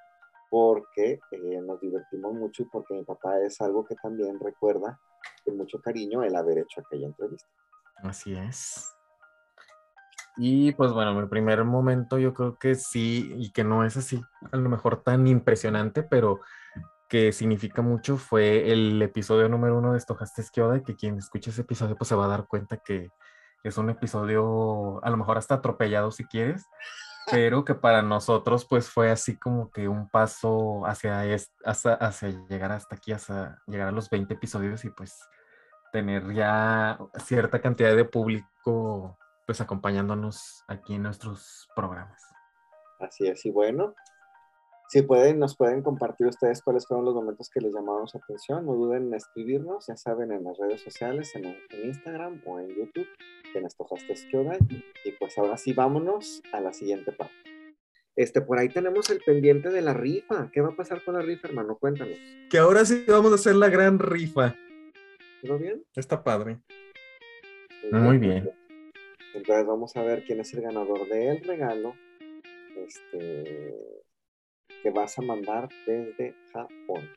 porque eh, nos divertimos mucho y porque mi papá es algo que también recuerda con mucho cariño el haber hecho aquella entrevista. Así es. Y pues bueno, mi primer momento yo creo que sí, y que no es así, a lo mejor tan impresionante, pero que significa mucho fue el episodio número uno de Estojastes Kyoda, que quien escuche ese episodio pues se va a dar cuenta que es un episodio a lo mejor hasta atropellado si quieres, pero que para nosotros pues fue así como que un paso hacia, hacia llegar hasta aquí, hasta llegar a los 20 episodios y pues tener ya cierta cantidad de público pues acompañándonos aquí en nuestros programas. Así es, y bueno, si pueden, nos pueden compartir ustedes cuáles fueron los momentos que les llamaron su atención. No duden en escribirnos, ya saben, en las redes sociales, en, Instagram o en YouTube, Kyodan. Y pues ahora sí, vámonos a la siguiente parte. Este, por ahí tenemos el pendiente de la rifa. ¿Qué va a pasar con la rifa, hermano? Cuéntanos. Que ahora sí vamos a hacer la gran rifa. ¿Todo bien? Está padre. Muy bien. Entonces vamos a ver quién es el ganador del regalo este, que vas a mandar desde Japón.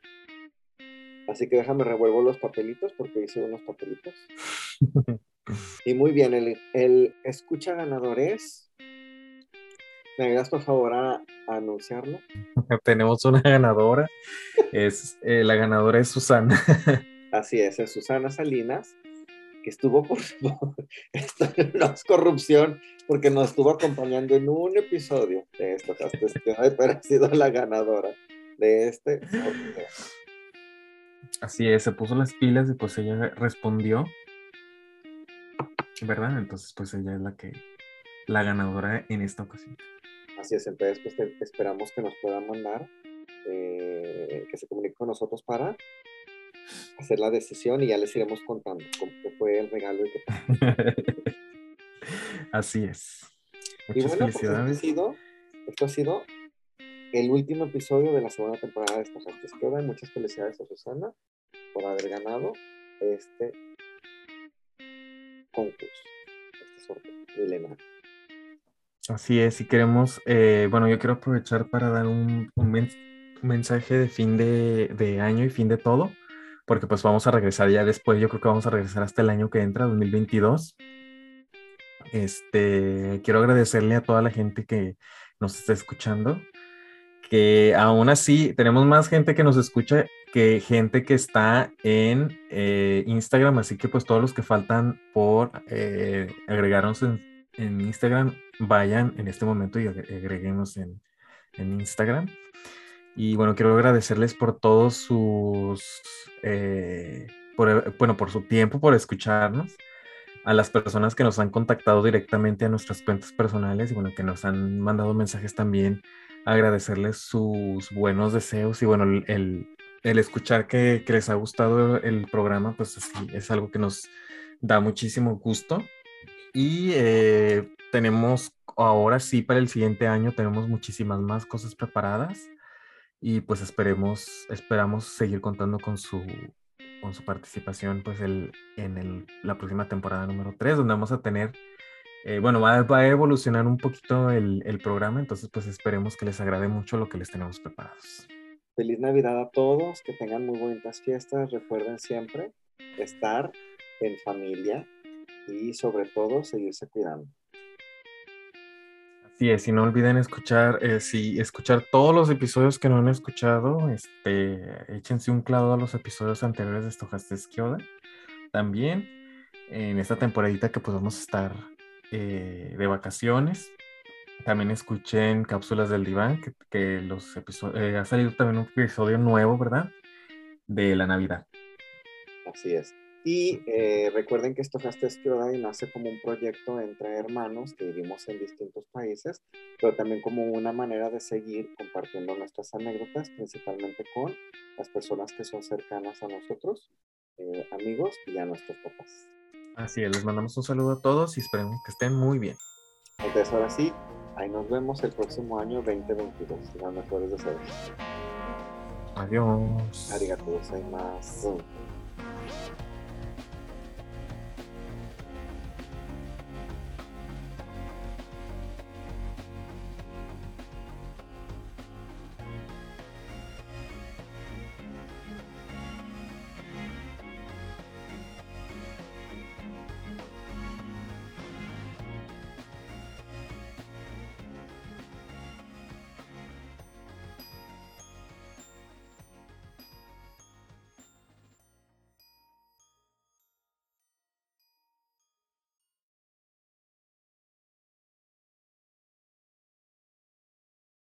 Así que déjame revuelvo los papelitos porque hice unos papelitos. y muy bien, el, el escucha ganador es. ¿Me ayudas por favor a, anunciarlo? Tenemos una ganadora. es, eh, la ganadora es Susana. Así es, es Susana Salinas que estuvo, por esto no es corrupción, porque nos estuvo acompañando en un episodio de esto, pero ha sido la ganadora de este Así es, se puso las pilas y pues ella respondió, ¿verdad? Entonces pues ella es la que, la ganadora en esta ocasión. Así es, entonces pues esperamos que nos pueda mandar, eh, que se comunique con nosotros para hacer la decisión y ya les iremos contando cómo fue el regalo y qué Así es. Muchas y bueno, pues, felicidades. Pues esto, ha sido, esto ha sido el último episodio de la segunda temporada de Estos Antes que Muchas felicidades a Susana por haber ganado este concurso, este sorteo milenario. Así es, y queremos, eh, bueno, yo quiero aprovechar para dar un, un, mensaje de fin de, de, año y fin de todo porque pues vamos a regresar ya después, yo creo que vamos a regresar hasta el año que entra, 2022. Este, quiero agradecerle a toda la gente que nos está escuchando, que aún así tenemos más gente que nos escucha que gente que está en eh, Instagram, así que pues todos los que faltan por eh, agregarnos en, en, Instagram, vayan en este momento y agreguenos en, en Instagram. Y bueno, quiero agradecerles por todos sus, eh, por, bueno, por su tiempo, por escucharnos, a las personas que nos han contactado directamente a nuestras cuentas personales y bueno, que nos han mandado mensajes también, agradecerles sus buenos deseos y bueno, el, el escuchar que, les ha gustado el programa, pues así, es algo que nos da muchísimo gusto. Y eh, tenemos ahora sí, para el siguiente año, tenemos muchísimas más cosas preparadas y pues esperemos, esperamos seguir contando con su, con su participación pues el, en el, la próxima temporada número 3, donde vamos a tener, eh, bueno, va, va, a evolucionar un poquito el, el, programa, entonces pues esperemos que les agrade mucho lo que les tenemos preparados. Feliz Navidad a todos, que tengan muy bonitas fiestas, recuerden siempre estar en familia y sobre todo seguirse cuidando. Sí, si no olviden escuchar, eh, si escuchar todos los episodios que no han escuchado, este, échense un clavo a los episodios anteriores de Stochastic Kyoda. También en esta temporadita que podemos estar eh, de vacaciones. También escuchen Cápsulas del Diván, que, los episodios, eh, ha salido también un episodio nuevo, ¿verdad? De la Navidad. Así es. Y eh, recuerden que Stochastic Kyodai nace como un proyecto entre hermanos que vivimos en distintos países, pero también como una manera de seguir compartiendo nuestras anécdotas, principalmente con las personas que son cercanas a nosotros, eh, amigos y a nuestros papás. Así es, les mandamos un saludo a todos y esperemos que estén muy bien. Entonces ahora sí, ahí nos vemos el próximo año 2022. Las mejores deseos. Adiós. Arigatou gozaimasu.